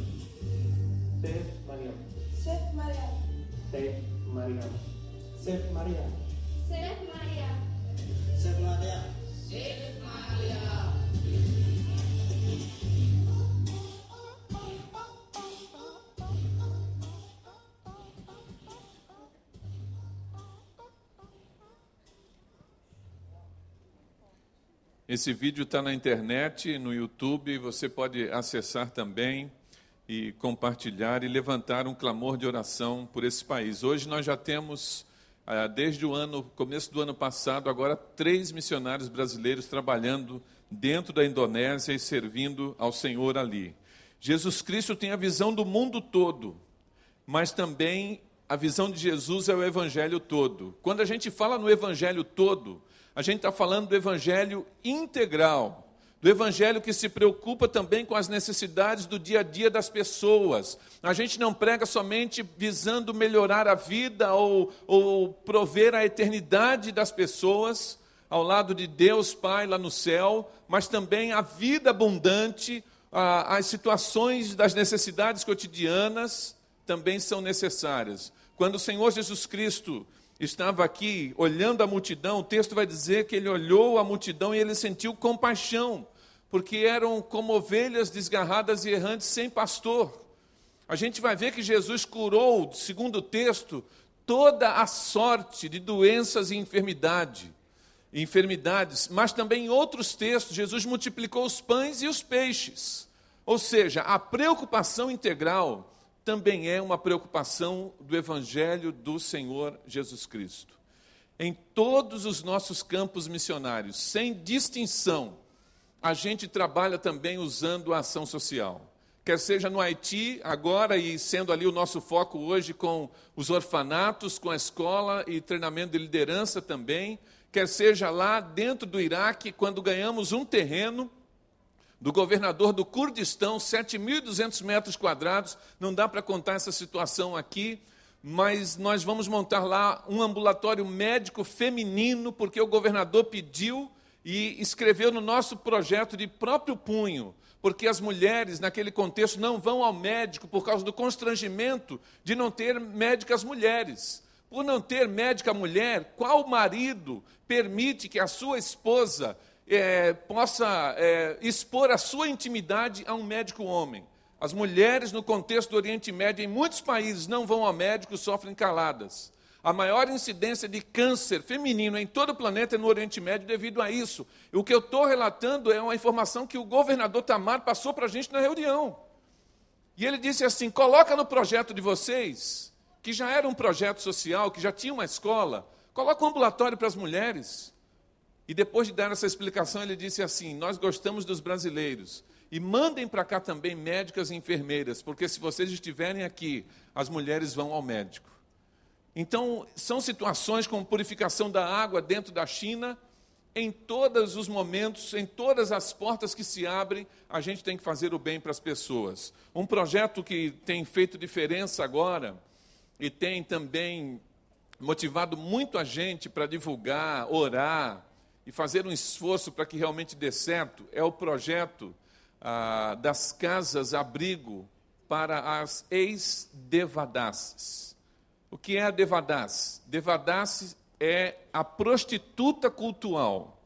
Save Mariam. Save Maria. Save Mariam. Save Maria. Save Maria. Save Maria. Esse vídeo está na internet, no YouTube, você pode acessar também e compartilhar e levantar um clamor de oração por esse país. Hoje nós já temos, ah, desde o ano, começo do ano passado, agora três missionários brasileiros trabalhando dentro da Indonésia e servindo ao Senhor ali. Jesus Cristo tem a visão do mundo todo, mas também a visão de Jesus é o evangelho todo. Quando a gente fala no evangelho todo, a gente está falando do evangelho integral, do evangelho que se preocupa também com as necessidades do dia a dia das pessoas. A gente não prega somente visando melhorar a vida ou, ou prover a eternidade das pessoas ao lado de Deus Pai lá no céu, mas também a vida abundante, a- as situações das necessidades cotidianas também são necessárias. Quando o Senhor Jesus Cristo estava aqui olhando a multidão, o texto vai dizer que ele olhou a multidão e ele sentiu compaixão, porque eram como ovelhas desgarradas e errantes sem pastor. A gente vai ver que Jesus curou, segundo o texto, toda a sorte de doenças e enfermidade, enfermidades, mas também em outros textos Jesus multiplicou os pães e os peixes. Ou seja, a preocupação integral também é uma preocupação do evangelho do Senhor Jesus Cristo. Em todos os nossos campos missionários, sem distinção, a gente trabalha também usando a ação social. Quer seja no Haiti, agora e sendo ali o nosso foco hoje com os orfanatos, com a escola e treinamento de liderança também, quer seja lá dentro do Iraque, quando ganhamos um terreno do governador do Kurdistão, 7.200 metros quadrados, não dá para contar essa situação aqui, mas nós vamos montar lá um ambulatório médico feminino, porque o governador pediu e escreveu no nosso projeto de próprio punho, porque as mulheres naquele contexto não vão ao médico por causa do constrangimento de não ter médicas mulheres. Por não ter médica mulher, qual marido permite que a sua esposa é, possa é, expor a sua intimidade a um médico homem? As mulheres, no contexto do Oriente Médio, em muitos países, não vão ao médico, sofrem caladas. A maior incidência de câncer feminino em todo o planeta é no Oriente Médio devido a isso. O que eu estou relatando é uma informação que o governador Tamar passou para a gente na reunião. E ele disse assim: coloca no projeto de vocês, que já era um projeto social, que já tinha uma escola, coloca um ambulatório para as mulheres. E depois de dar essa explicação, ele disse assim: Nós gostamos dos brasileiros. E mandem para cá também médicas e enfermeiras, porque se vocês estiverem aqui, as mulheres vão ao médico. Então, são situações como purificação da água dentro da China, em todos os momentos, em todas as portas que se abrem, a gente tem que fazer o bem para as pessoas. Um projeto que tem feito diferença agora e tem também motivado muito a gente para divulgar, orar e fazer um esforço para que realmente dê certo é o projeto ah, das casas abrigo para as ex-devadasses. O que é a devadasse? Devadasse é a prostituta cultural.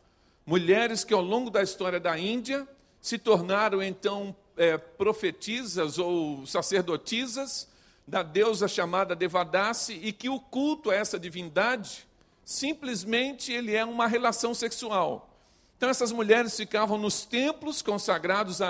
Mulheres que ao longo da história da Índia se tornaram então é, profetisas ou sacerdotisas da deusa chamada Devadasse e que o culto a essa divindade simplesmente ele é uma relação sexual. Então essas mulheres ficavam nos templos consagrados a,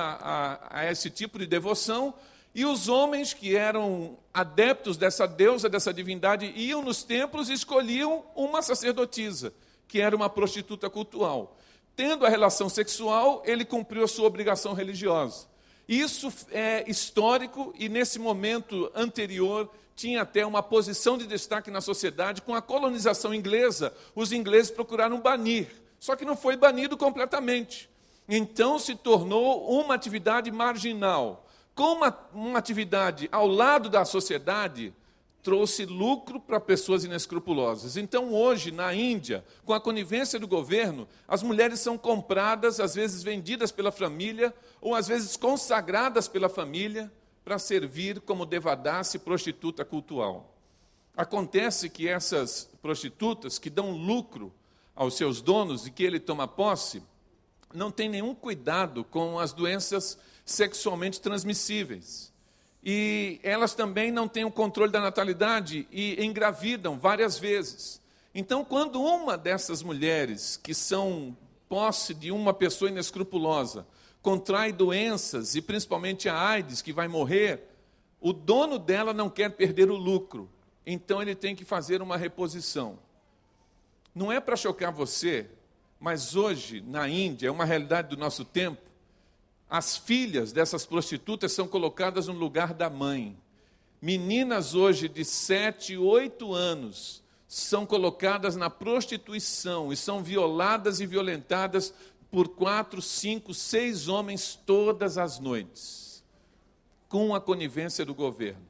a, a esse tipo de devoção e os homens que eram adeptos dessa deusa, dessa divindade, iam nos templos e escolhiam uma sacerdotisa, que era uma prostituta cultural. Tendo a relação sexual, ele cumpriu a sua obrigação religiosa. Isso é histórico e nesse momento anterior tinha até uma posição de destaque na sociedade. Com a colonização inglesa, os ingleses procuraram banir, só que não foi banido completamente. Então se tornou uma atividade marginal. Com uma, uma atividade ao lado da sociedade, trouxe lucro para pessoas inescrupulosas. Então, hoje, na Índia, com a conivência do governo, as mulheres são compradas, às vezes vendidas pela família, ou às vezes consagradas pela família, para servir como devadasse prostituta cultual. Acontece que essas prostitutas que dão lucro aos seus donos e que ele toma posse, não têm nenhum cuidado com as doenças sexualmente transmissíveis. E elas também não têm o controle da natalidade e engravidam várias vezes. Então, quando uma dessas mulheres, que são posse de uma pessoa inescrupulosa, contrai doenças, e principalmente a AIDS, que vai morrer, o dono dela não quer perder o lucro. Então, ele tem que fazer uma reposição. Não é para chocar você, mas hoje, na Índia, é uma realidade do nosso tempo, as filhas dessas prostitutas são colocadas no lugar da mãe. Meninas hoje de 7, 8 anos são colocadas na prostituição e são violadas e violentadas por quatro, cinco, seis homens todas as noites, com a conivência do governo.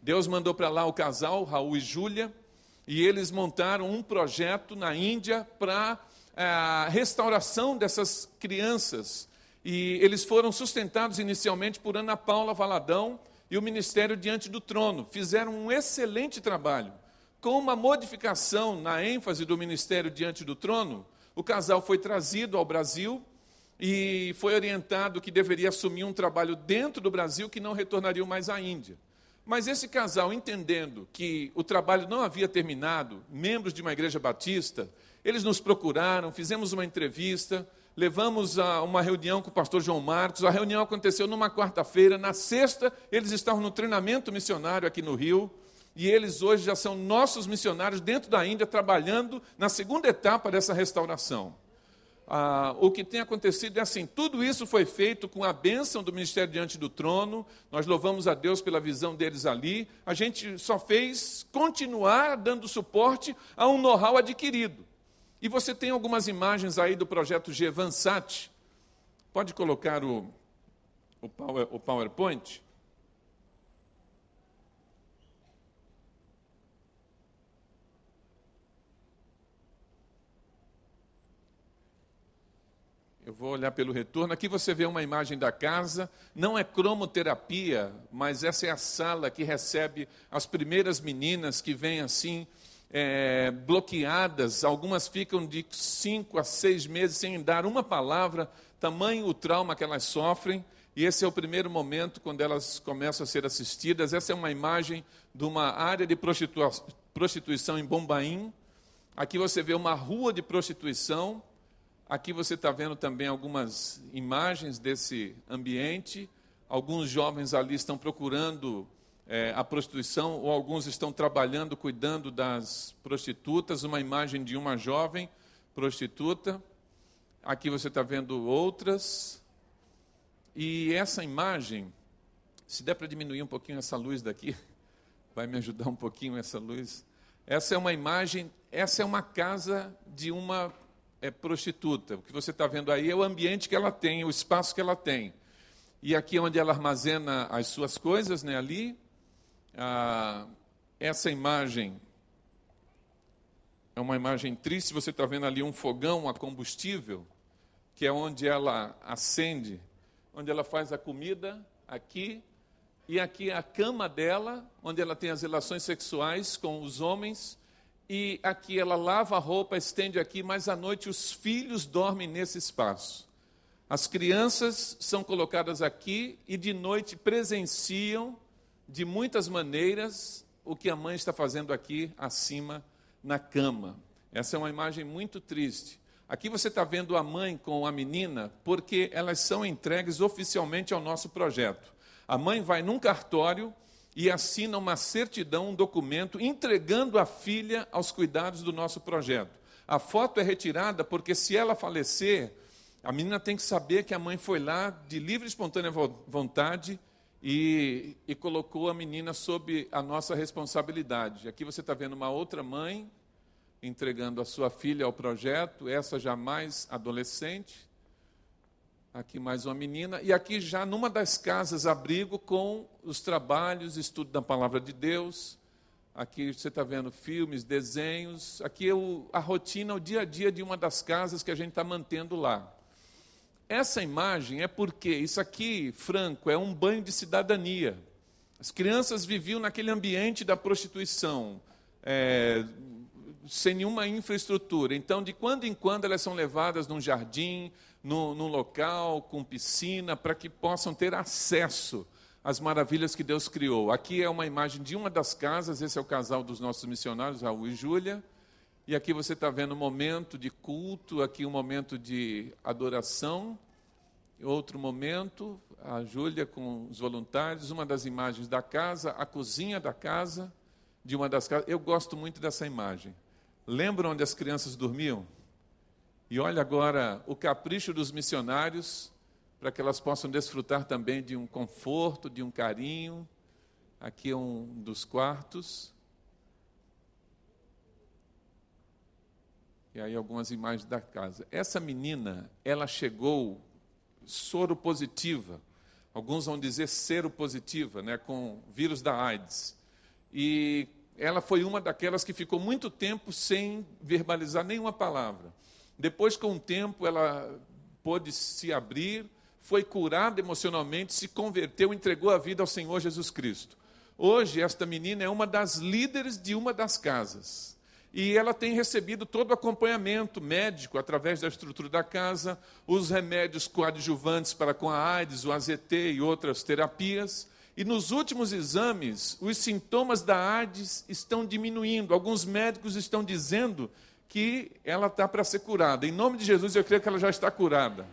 Deus mandou para lá o casal, Raul e Júlia, e eles montaram um projeto na Índia para a eh, restauração dessas crianças e eles foram sustentados inicialmente por Ana Paula Valadão e o Ministério Diante do Trono. Fizeram um excelente trabalho. Com uma modificação na ênfase do Ministério Diante do Trono, o casal foi trazido ao Brasil e foi orientado que deveria assumir um trabalho dentro do Brasil que não retornaria mais à Índia. Mas esse casal, entendendo que o trabalho não havia terminado, membros de uma igreja batista, eles nos procuraram, fizemos uma entrevista, levamos a uma reunião com o pastor João Marcos. A reunião aconteceu numa quarta-feira. Na sexta, eles estavam no treinamento missionário aqui no Rio. E eles hoje já são nossos missionários dentro da Índia, trabalhando na segunda etapa dessa restauração. Ah, o que tem acontecido é assim: tudo isso foi feito com a bênção do ministério diante do trono. Nós louvamos a Deus pela visão deles ali. A gente só fez continuar dando suporte a um know-how adquirido. E você tem algumas imagens aí do projeto Gevansat. Pode colocar o, o, power, o PowerPoint? Eu vou olhar pelo retorno. Aqui você vê uma imagem da casa. Não é cromoterapia, mas essa é a sala que recebe as primeiras meninas que vêm assim é, bloqueadas, algumas ficam de cinco a seis meses sem dar uma palavra, tamanho o trauma que elas sofrem, e esse é o primeiro momento quando elas começam a ser assistidas. Essa é uma imagem de uma área de prostituição em Bombaim. Aqui você vê uma rua de prostituição. Aqui você está vendo também algumas imagens desse ambiente. Alguns jovens ali estão procurando é, a prostituição, ou alguns estão trabalhando, cuidando das prostitutas, uma imagem de uma jovem prostituta. Aqui você está vendo outras. E essa imagem, se der para diminuir um pouquinho essa luz daqui, vai me ajudar um pouquinho essa luz. Essa é uma imagem, essa é uma casa de uma é, prostituta. O que você está vendo aí é o ambiente que ela tem, o espaço que ela tem. E aqui é onde ela armazena as suas coisas, né, ali, ah, essa imagem é uma imagem triste. Você está vendo ali um fogão a combustível, que é onde ela acende, onde ela faz a comida aqui. E aqui é a cama dela, onde ela tem as relações sexuais com os homens. E aqui ela lava a roupa, estende aqui, mas à noite os filhos dormem nesse espaço. As crianças são colocadas aqui e de noite presenciam de muitas maneiras o que a mãe está fazendo aqui acima na cama. Essa é uma imagem muito triste. Aqui você está vendo a mãe com a menina, porque elas são entregues oficialmente ao nosso projeto. A mãe vai num cartório e assina uma certidão, um documento, entregando a filha aos cuidados do nosso projeto. A foto é retirada porque, se ela falecer, A menina tem que saber que a mãe foi lá de livre e espontânea vo- vontade e, e colocou a menina sob a nossa responsabilidade. Aqui você está vendo uma outra mãe entregando a sua filha ao projeto, essa já mais adolescente. Aqui mais uma menina. E aqui já numa das casas abrigo com os trabalhos, estudo da palavra de Deus. Aqui você está vendo filmes, desenhos. Aqui é o, a rotina, o dia a dia de uma das casas que a gente está mantendo lá. Essa imagem é porque isso aqui, Franco, é um banho de cidadania. As crianças viviam naquele ambiente da prostituição, é, sem nenhuma infraestrutura. Então, de quando em quando, elas são levadas num jardim, num, num local com piscina, para que possam ter acesso às maravilhas que Deus criou. Aqui é uma imagem de uma das casas, esse é o casal dos nossos missionários, Raul e Júlia. E aqui você está vendo um momento de culto, aqui um momento de adoração. Outro momento, a Júlia com os voluntários, uma das imagens da casa, a cozinha da casa, de uma das casas. Eu gosto muito dessa imagem. Lembram onde as crianças dormiam? E olha agora o capricho dos missionários para que elas possam desfrutar também de um conforto, de um carinho. Aqui é um dos quartos. E aí algumas imagens da casa. Essa menina, ela chegou soro positiva. Alguns vão dizer sero positiva, né, com vírus da AIDS. E ela foi uma daquelas que ficou muito tempo sem verbalizar nenhuma palavra. Depois, com o tempo, ela pôde se abrir, foi curada emocionalmente, se converteu, entregou a vida ao Senhor Jesus Cristo. Hoje, esta menina é uma das líderes de uma das casas. E ela tem recebido todo o acompanhamento médico através da estrutura da casa, os remédios coadjuvantes para com a AIDS, o AZT e outras terapias. E nos últimos exames, os sintomas da AIDS estão diminuindo. Alguns médicos estão dizendo que ela está para ser curada. Em nome de Jesus, eu creio que ela já está curada.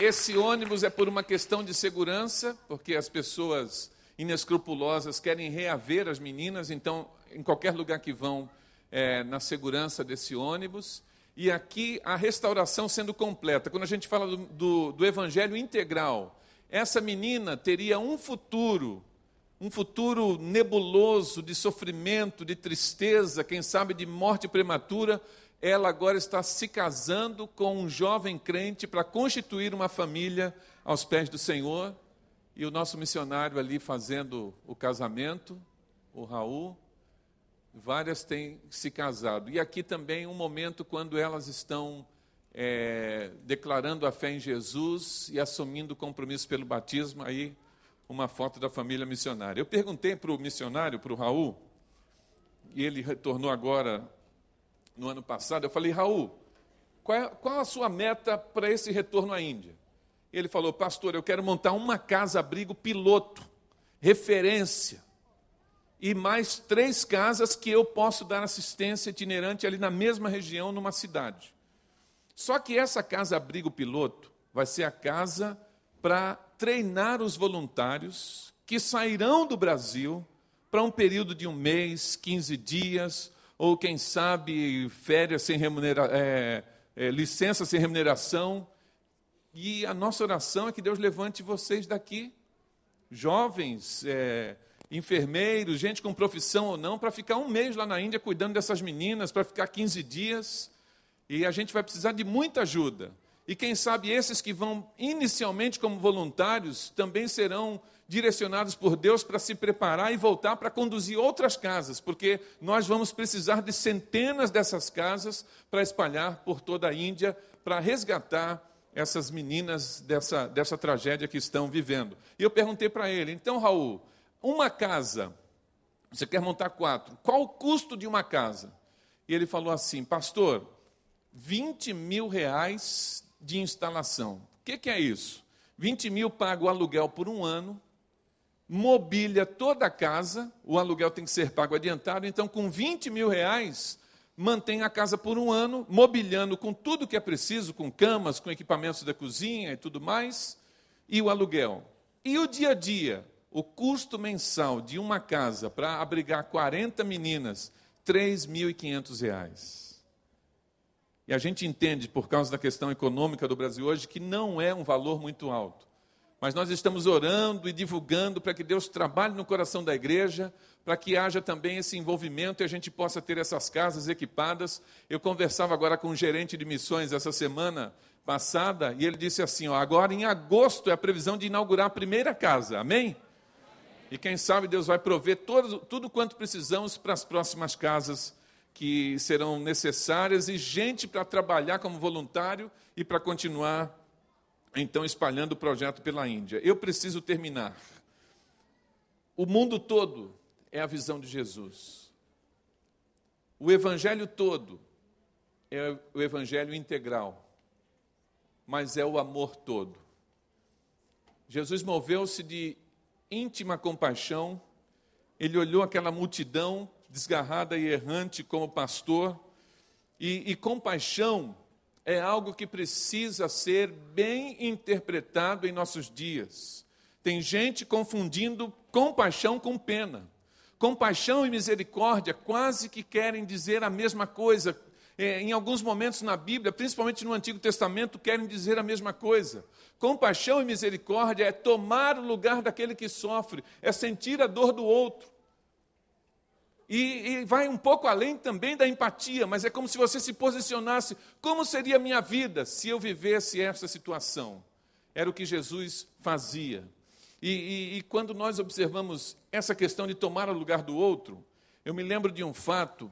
Esse ônibus é por uma questão de segurança, porque as pessoas inescrupulosas querem reaver as meninas, então, em qualquer lugar que vão, é, na segurança desse ônibus. E aqui a restauração sendo completa. Quando a gente fala do, do, do evangelho integral, essa menina teria um futuro, um futuro nebuloso de sofrimento, de tristeza, quem sabe de morte prematura, ela agora está se casando com um jovem crente para constituir uma família aos pés do Senhor. E o nosso missionário ali fazendo o casamento, o Raul, várias têm se casado. E aqui também um momento quando elas estão é, declarando a fé em Jesus e assumindo o compromisso pelo batismo. Aí uma foto da família missionária. Eu perguntei para o missionário, para o Raul, e ele retornou agora no ano passado, eu falei, Raul, qual, é, qual a sua meta para esse retorno à Índia? Ele falou, pastor, eu quero montar uma casa-abrigo piloto, referência, e mais três casas que eu posso dar assistência itinerante ali na mesma região, numa cidade. Só que essa casa-abrigo piloto vai ser a casa para treinar os voluntários que sairão do Brasil para um período de um mês, 15 dias, ou quem sabe férias sem remuneração, é, é, licença sem remuneração. E a nossa oração é que Deus levante vocês daqui, jovens, é, enfermeiros, gente com profissão ou não, para ficar um mês lá na Índia cuidando dessas meninas, para ficar 15 dias. E a gente vai precisar de muita ajuda. E quem sabe esses que vão inicialmente como voluntários também serão direcionados por Deus para se preparar e voltar para conduzir outras casas, porque nós vamos precisar de centenas dessas casas para espalhar por toda a Índia, para resgatar essas meninas dessa, dessa tragédia que estão vivendo. E eu perguntei para ele: então, Raul, uma casa, você quer montar quatro, qual o custo de uma casa? E ele falou assim: pastor, 20 mil reais de instalação. O que, que é isso? 20 mil paga o aluguel por um ano, mobília toda a casa, o aluguel tem que ser pago adiantado, então com 20 mil reais mantém a casa por um ano, mobiliando com tudo que é preciso, com camas, com equipamentos da cozinha e tudo mais, e o aluguel. E o dia a dia, o custo mensal de uma casa para abrigar 40 meninas, 3.500 reais. E a gente entende, por causa da questão econômica do Brasil hoje, que não é um valor muito alto. Mas nós estamos orando e divulgando para que Deus trabalhe no coração da igreja, para que haja também esse envolvimento e a gente possa ter essas casas equipadas. Eu conversava agora com um gerente de missões essa semana passada e ele disse assim: ó, agora em agosto é a previsão de inaugurar a primeira casa, amém? E quem sabe Deus vai prover todo, tudo quanto precisamos para as próximas casas que serão necessárias e gente para trabalhar como voluntário e para continuar então espalhando o projeto pela Índia. Eu preciso terminar. O mundo todo é a visão de Jesus. O evangelho todo é o evangelho integral, mas é o amor todo. Jesus moveu-se de íntima compaixão, ele olhou aquela multidão desgarrada e errante como pastor, e, e compaixão é algo que precisa ser bem interpretado em nossos dias. Tem gente confundindo compaixão com pena. Compaixão e misericórdia quase que querem dizer a mesma coisa. É, em alguns momentos na Bíblia, principalmente no Antigo Testamento, querem dizer a mesma coisa. Compaixão e misericórdia é tomar o lugar daquele que sofre, é sentir a dor do outro. E, e, vai um pouco além também da empatia, mas é como se você se posicionasse: como seria a minha vida se eu vivesse essa situação? Era o que Jesus fazia. E, e, e quando nós observamos essa questão de tomar o lugar do outro, eu me lembro de um fato,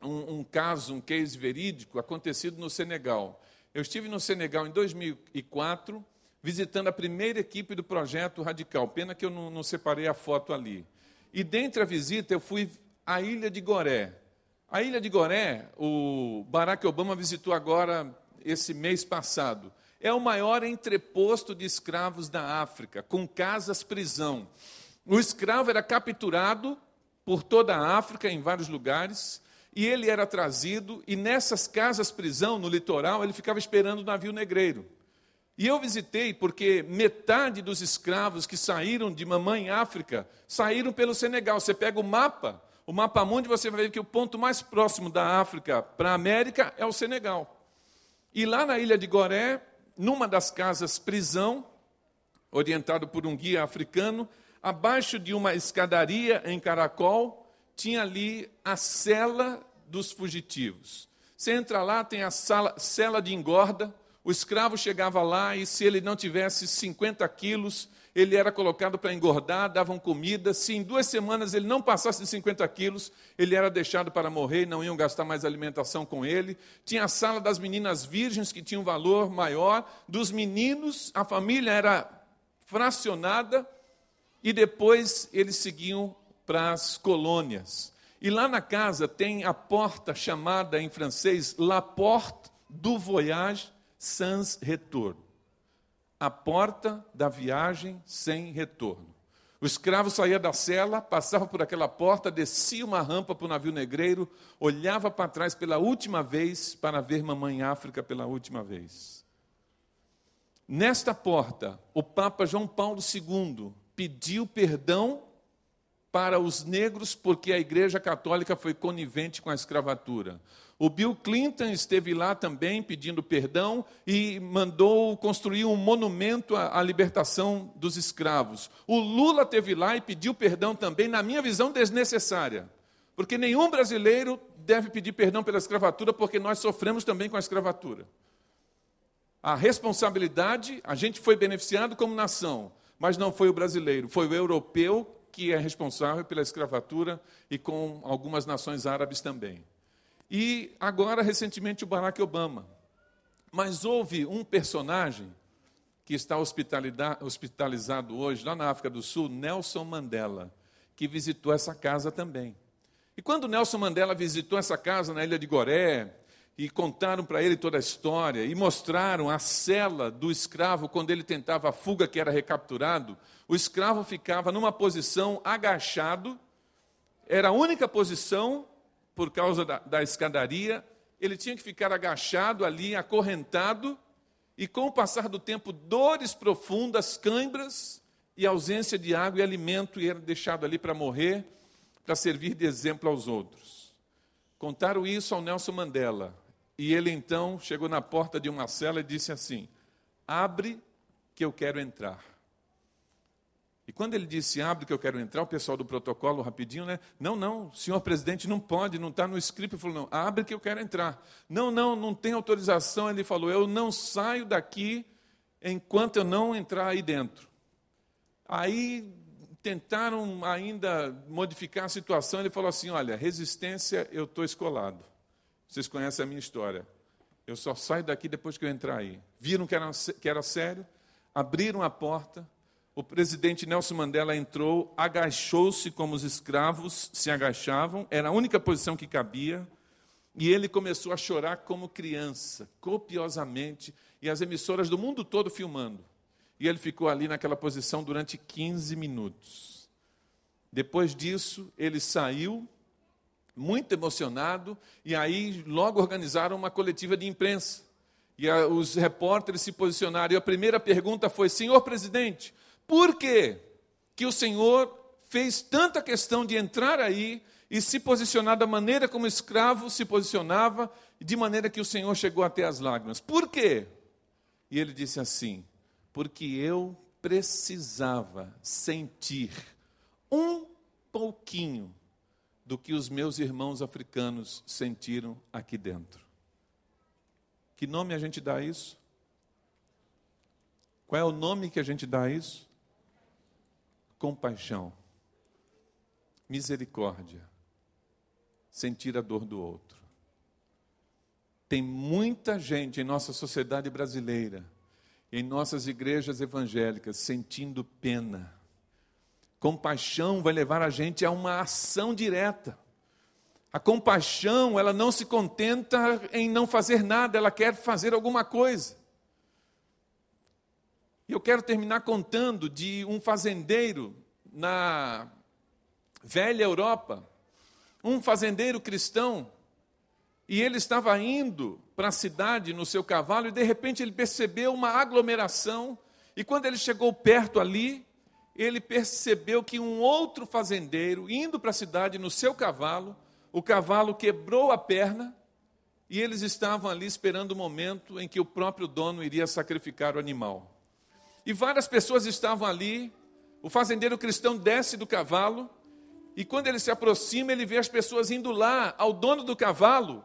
um, um caso, um case verídico acontecido no Senegal. Eu estive no Senegal em 2004, visitando a primeira equipe do projeto Radical. Pena que eu não, não separei a foto ali. E dentre a visita, eu fui à ilha de Goré. A ilha de Goré, o Barack Obama visitou agora esse mês passado é o maior entreposto de escravos da África, com casas-prisão. O escravo era capturado por toda a África, em vários lugares, e ele era trazido, e nessas casas-prisão, no litoral, ele ficava esperando o navio negreiro. E eu visitei porque metade dos escravos que saíram de Mamãe África saíram pelo Senegal. Você pega o mapa, o mapa mundo, você vai ver que o ponto mais próximo da África para a América é o Senegal. E lá na ilha de Goré, numa das casas prisão, orientado por um guia africano, abaixo de uma escadaria em caracol, tinha ali a cela dos fugitivos. Você entra lá, tem a sala, cela de engorda, o escravo chegava lá e se ele não tivesse 50 quilos, ele era colocado para engordar, davam comida. Se em duas semanas ele não passasse de 50 quilos, ele era deixado para morrer e não iam gastar mais alimentação com ele. Tinha a sala das meninas virgens, que tinha um valor maior. Dos meninos, a família era fracionada e depois eles seguiam para as colônias. E lá na casa tem a porta chamada em francês La Porte du Voyage sans retour a porta da viagem sem retorno. O escravo saía da cela, passava por aquela porta, descia uma rampa para o navio negreiro, olhava para trás pela última vez para ver Mamãe África pela última vez. Nesta porta, o Papa João Paulo II pediu perdão para os negros porque a Igreja Católica foi conivente com a escravatura. O Bill Clinton esteve lá também pedindo perdão e mandou construir um monumento à, libertação dos escravos. O Lula esteve lá e pediu perdão também, na minha visão, desnecessária. Porque nenhum brasileiro deve pedir perdão pela escravatura, porque nós sofremos também com a escravatura. A responsabilidade, a gente foi beneficiado como nação, mas não foi o brasileiro, foi o europeu que é responsável pela escravatura e com algumas nações árabes também. E agora, recentemente, o Barack Obama. Mas houve um personagem que está hospitalizado hoje, lá na África do Sul, Nelson Mandela, que visitou essa casa também. E quando Nelson Mandela visitou essa casa na ilha de Goré, e contaram para ele toda a história, e mostraram a cela do escravo quando ele tentava a fuga, que era recapturado, o escravo ficava numa posição agachado, era a única posição por causa da, da escadaria, ele tinha que ficar agachado ali, acorrentado, e com o passar do tempo, dores profundas, câimbras e ausência de água e alimento, e era deixado ali para morrer, para servir de exemplo aos outros. Contaram isso ao Nelson Mandela. E ele então chegou na porta de uma cela e disse assim: Abre que eu quero entrar. E quando ele disse abre que eu quero entrar, o pessoal do protocolo, rapidinho, né? Não, não, senhor presidente, não pode, não está no script. Ele falou, não, abre que eu quero entrar. Não, não, não tem autorização. Ele falou, eu não saio daqui enquanto eu não entrar aí dentro. Aí tentaram ainda modificar a situação. Ele falou assim: olha, resistência, eu estou escolado. Vocês conhecem a minha história. Eu só saio daqui depois que eu entrar aí. Viram que era, que era sério, abriram a porta. O presidente Nelson Mandela entrou, agachou-se como os escravos se agachavam, era a única posição que cabia, e ele começou a chorar como criança, copiosamente, e as emissoras do mundo todo filmando. E ele ficou ali naquela posição durante 15 minutos. Depois disso, ele saiu, muito emocionado, e aí logo organizaram uma coletiva de imprensa. E a, os repórteres se posicionaram. E a primeira pergunta foi: Senhor presidente, por que, o senhor fez tanta questão de entrar aí e se posicionar da maneira como o escravo se posicionava, de maneira que o senhor chegou até as lágrimas? Por quê? E ele disse assim: porque eu precisava sentir um pouquinho do que os meus irmãos africanos sentiram aqui dentro. Que nome a gente dá a isso? Qual é o nome que a gente dá a isso? Compaixão, misericórdia, sentir a dor do outro. Tem muita gente em nossa sociedade brasileira, em nossas igrejas evangélicas, sentindo pena Compaixão vai levar a gente a uma ação direta. A compaixão, ela não se contenta em não fazer nada, ela quer fazer alguma coisa. E eu quero terminar contando de um fazendeiro na velha Europa, um fazendeiro cristão, e ele estava indo para a cidade no seu cavalo e de repente ele percebeu uma aglomeração, e quando ele chegou perto ali, ele percebeu que um outro fazendeiro, indo para a cidade no seu cavalo, o cavalo quebrou a perna e eles estavam ali esperando o momento em que o próprio dono iria sacrificar o animal. E várias pessoas estavam ali. O fazendeiro cristão desce do cavalo e quando ele se aproxima, ele vê as pessoas indo lá ao dono do cavalo,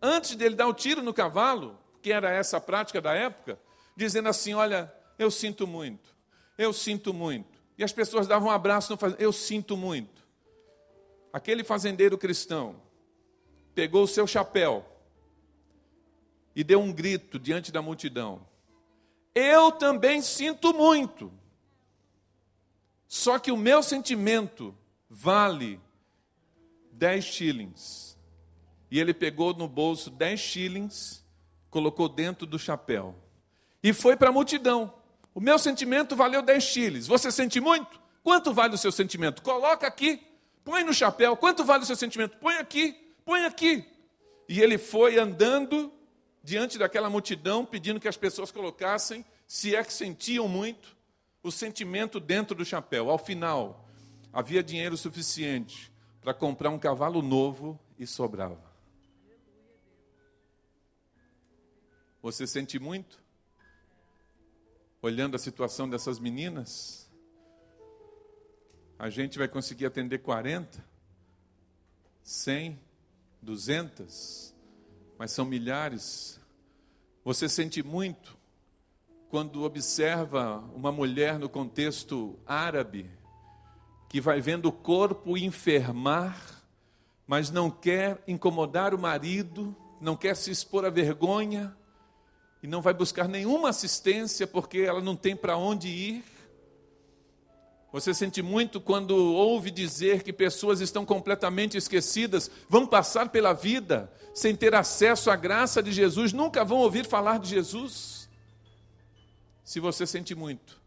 antes dele dar o tiro no cavalo, que era essa a prática da época, dizendo assim: Olha, eu sinto muito, eu sinto muito. E as pessoas davam um abraço no fazendeiro. Eu sinto muito. Aquele fazendeiro cristão pegou o seu chapéu e deu um grito diante da multidão. Eu também sinto muito. Só que o meu sentimento vale 10 shillings. E ele pegou no bolso 10 shillings, colocou dentro do chapéu e foi para a multidão. O meu sentimento valeu 10 chiles. Você sente muito? Quanto vale o seu sentimento? Coloca aqui, põe no chapéu. Quanto vale o seu sentimento? Põe aqui, põe aqui. E ele foi andando diante daquela multidão, pedindo que as pessoas colocassem, se é que sentiam muito, o sentimento dentro do chapéu. Ao final, havia dinheiro suficiente para comprar um cavalo novo e sobrava. Você sente muito? olhando a situação dessas meninas, a gente vai conseguir atender 40, 100, 200, mas são milhares. Você sente muito quando observa uma mulher no contexto árabe que vai vendo o corpo enfermar, mas não quer incomodar o marido, não quer se expor à vergonha, e não vai buscar nenhuma assistência porque ela não tem para onde ir. Você sente muito quando ouve dizer que pessoas estão completamente esquecidas, vão passar pela vida sem ter acesso à graça de Jesus, nunca vão ouvir falar de Jesus. Se você sente muito,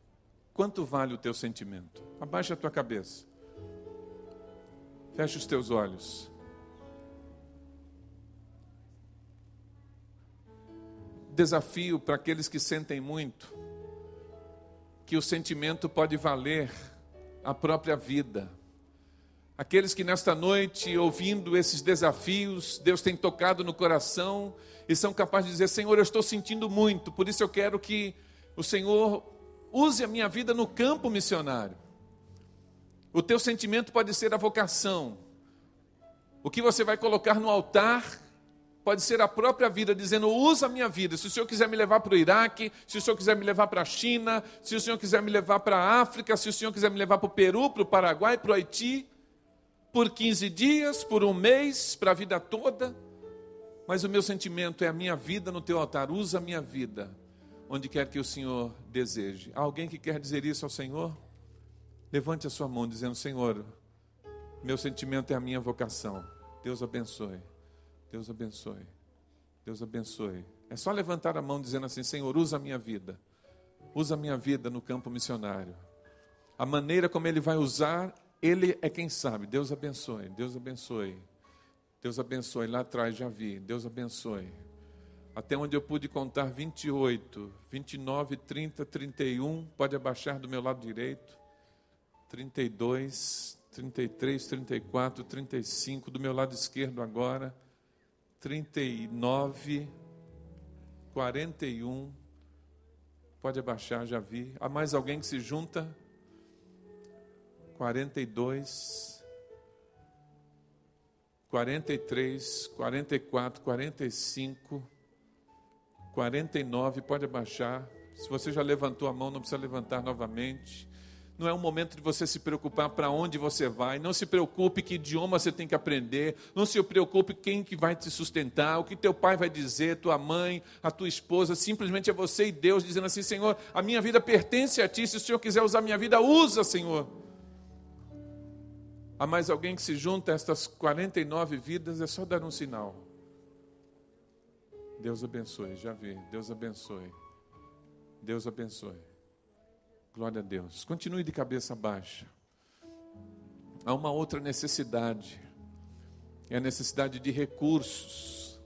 quanto vale o teu sentimento? Abaixa a tua cabeça. Feche os teus olhos. desafio para aqueles que sentem muito, que o sentimento pode valer a própria vida. Aqueles que nesta noite, ouvindo esses desafios, Deus tem tocado no coração e são capazes de dizer: Senhor, eu estou sentindo muito, por isso eu quero que o Senhor use a minha vida no campo missionário. O teu sentimento pode ser a vocação. O que você vai colocar no altar pode ser a própria vida, dizendo: usa a minha vida. Se o Senhor quiser me levar para o Iraque, se o Senhor quiser me levar para a China, se o Senhor quiser me levar para a África, se o Senhor quiser me levar para o Peru, para o Paraguai, para o Haiti, por 15 dias, por um mês, para a vida toda. Mas o meu sentimento é a minha vida no teu altar. Usa a minha vida onde quer que o Senhor deseje. Há alguém que quer dizer isso ao Senhor? Levante a sua mão dizendo: Senhor, meu sentimento é a minha vocação. Deus abençoe. Deus abençoe. Deus abençoe. É só levantar a mão dizendo assim: Senhor, usa a minha vida. Usa a minha vida no campo missionário. A maneira como Ele vai usar, Ele é quem sabe. Deus abençoe. Deus abençoe. Deus abençoe. Lá atrás já vi. Deus abençoe. Até onde eu pude contar 28, 29, 30, 31. Pode abaixar do meu lado direito. 32, 33, 34, 35. Do meu lado esquerdo agora. 39, 41. Pode abaixar, já vi. Há mais alguém que se junta? 42, 43, 44, 45, 49. Pode abaixar. Se você já levantou a mão, não precisa levantar novamente. Não é um momento de você se preocupar para onde você vai. Não se preocupe que idioma você tem que aprender. Não se preocupe quem que vai te sustentar, o que teu pai vai dizer, tua mãe, a tua esposa. Simplesmente é você e Deus dizendo assim: Senhor, a minha vida pertence a ti. Se o Senhor quiser usar a minha vida, usa, Senhor. Há mais alguém que se junta a estas 49 vidas, é só dar um sinal. Deus abençoe, já vi. Deus abençoe. Deus abençoe. Glória a Deus. Continue de cabeça baixa. Há uma outra necessidade. É a necessidade de recursos.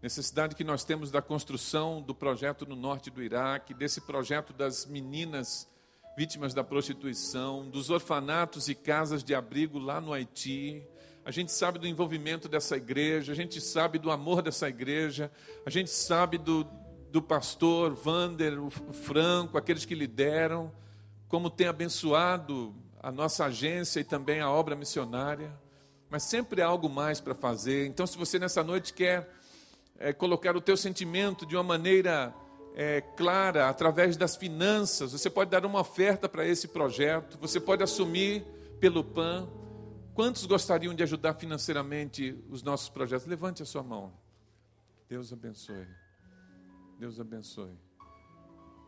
Necessidade que nós temos da construção do projeto no norte do Iraque, desse projeto das meninas vítimas da prostituição, dos orfanatos e casas de abrigo lá no Haiti. A gente sabe do envolvimento dessa igreja, a gente sabe do amor dessa igreja, a gente sabe do, do pastor Vander, o Franco, aqueles que lideram, como tem abençoado a nossa agência e também a obra missionária. Mas sempre há algo mais para fazer. Então, se você nessa noite quer é, colocar o teu sentimento de uma maneira é, clara, através das finanças, você pode dar uma oferta para esse projeto, você pode assumir pelo PAN. Quantos gostariam de ajudar financeiramente os nossos projetos? Levante a sua mão. Deus abençoe. Deus abençoe.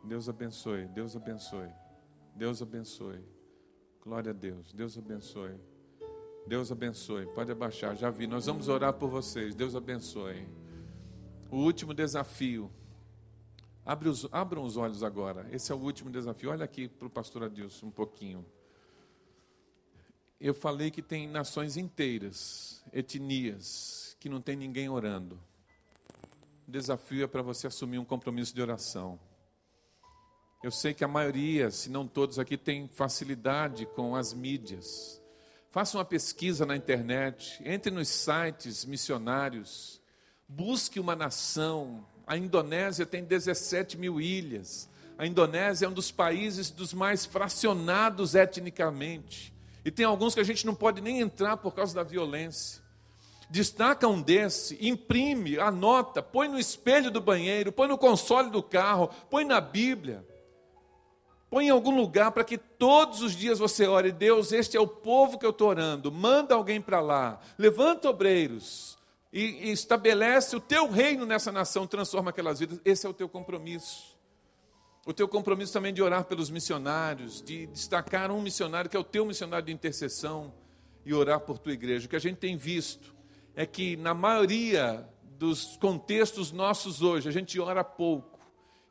Deus abençoe. Deus abençoe. Deus abençoe. Glória a Deus. Deus abençoe. Deus abençoe. Pode abaixar. Já vi. Nós vamos orar por vocês. Deus abençoe. O último desafio. Abre os, abram os olhos agora. Esse é o último desafio. Olha aqui para o pastor Adilson um pouquinho. Eu falei que tem nações inteiras, etnias, que não tem ninguém orando. O desafio é para você assumir um compromisso de oração. Eu sei que a maioria, se não todos aqui, tem facilidade com as mídias. Faça uma pesquisa na internet, entre nos sites missionários, busque uma nação. A Indonésia tem 17 mil ilhas. A Indonésia é um dos países dos mais fracionados etnicamente. E tem alguns que a gente não pode nem entrar por causa da violência. Destaca um desse, imprime, anota, põe no espelho do banheiro, põe no console do carro, põe na Bíblia. Põe em algum lugar para que todos os dias você ore, Deus, este é o povo que eu estou orando, manda alguém para lá, levanta obreiros e, e estabelece o teu reino nessa nação, transforma aquelas vidas. Esse é o teu compromisso. O teu compromisso também de orar pelos missionários, de destacar um missionário que é o teu missionário de intercessão e orar por tua igreja. O que a gente tem visto é que na maioria dos contextos nossos hoje, a gente ora pouco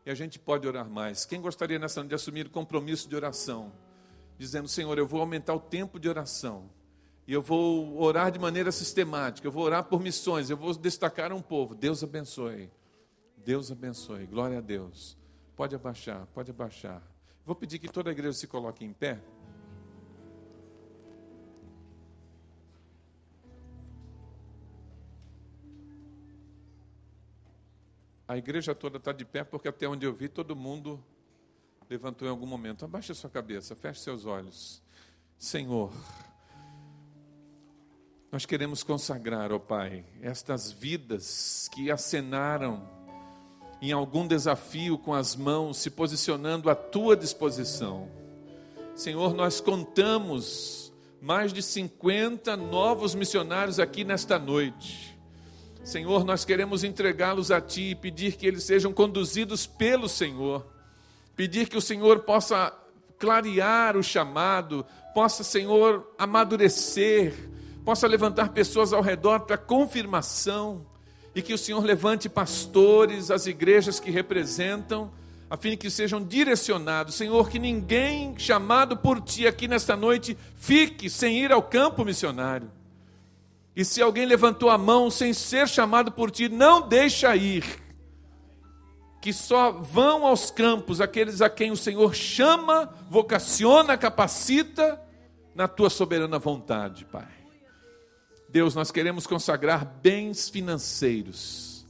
e a gente pode orar mais. Quem gostaria nessa de assumir o compromisso de oração? Dizendo, Senhor, eu vou aumentar o tempo de oração. E eu vou orar de maneira sistemática, eu vou orar por missões, eu vou destacar um povo. Deus abençoe. Deus abençoe. Glória a Deus. Pode abaixar, pode abaixar. Vou pedir que toda a igreja se coloque em pé. A igreja toda está de pé, porque até onde eu vi, todo mundo levantou em algum momento. Abaixe sua cabeça, feche seus olhos. Senhor, nós queremos consagrar, ó Pai, estas vidas que acenaram em algum desafio com as mãos, se posicionando à tua disposição. Senhor, nós contamos mais de 50 novos missionários aqui nesta noite. Senhor, nós queremos entregá-los a Ti e pedir que eles sejam conduzidos pelo Senhor. Pedir que o Senhor possa clarear o chamado, possa, Senhor, amadurecer, possa levantar pessoas ao redor para confirmação e que o Senhor levante pastores, as igrejas que representam, a fim de que sejam direcionados. Senhor, que ninguém chamado por Ti aqui nesta noite fique sem ir ao campo missionário. E se alguém levantou a mão sem ser chamado por Ti, não deixa ir. Que só vão aos campos aqueles a quem o Senhor chama, vocaciona, capacita na Tua soberana vontade, Pai. Deus, nós queremos consagrar bens financeiros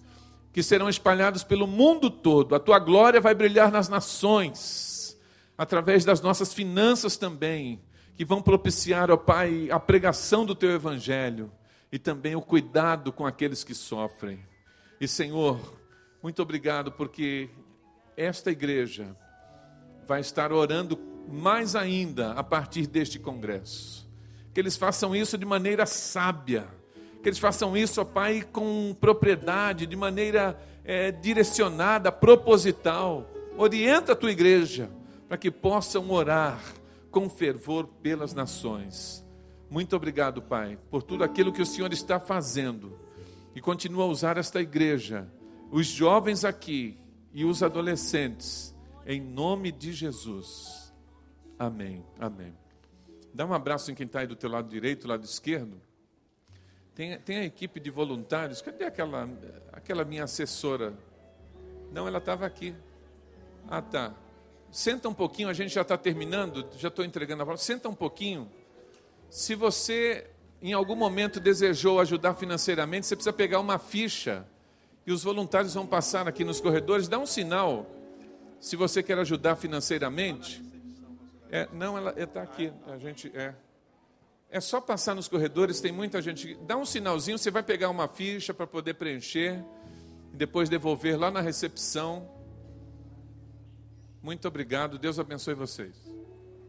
que serão espalhados pelo mundo todo. A tua glória vai brilhar nas nações, através das nossas finanças também, que vão propiciar, ó Pai, a pregação do teu evangelho e também o cuidado com aqueles que sofrem. E Senhor, muito obrigado porque esta igreja vai estar orando mais ainda a partir deste congresso que eles façam isso de maneira sábia, que eles façam isso, ó Pai, com propriedade, de maneira é, direcionada, proposital. Orienta a tua igreja para que possam orar com fervor pelas nações. Muito obrigado, Pai, por tudo aquilo que o Senhor está fazendo e continua a usar esta igreja, os jovens aqui e os adolescentes, em nome de Jesus. Amém. Amém. Dá um abraço em quem está aí do teu lado direito, lado esquerdo. Tem, tem a equipe de voluntários. Cadê aquela, aquela minha assessora? Não, ela estava aqui. Ah, tá. Senta um pouquinho, a gente já está terminando, já estou entregando a palavra. Senta um pouquinho. Se você em algum momento desejou ajudar financeiramente, você precisa pegar uma ficha e os voluntários vão passar aqui nos corredores. Dá um sinal se você quer ajudar financeiramente. É, não, ela está aqui. A gente é. É só passar nos corredores, tem muita gente. Dá um sinalzinho, você vai pegar uma ficha para poder preencher e depois devolver lá na recepção. Muito obrigado, Deus abençoe vocês.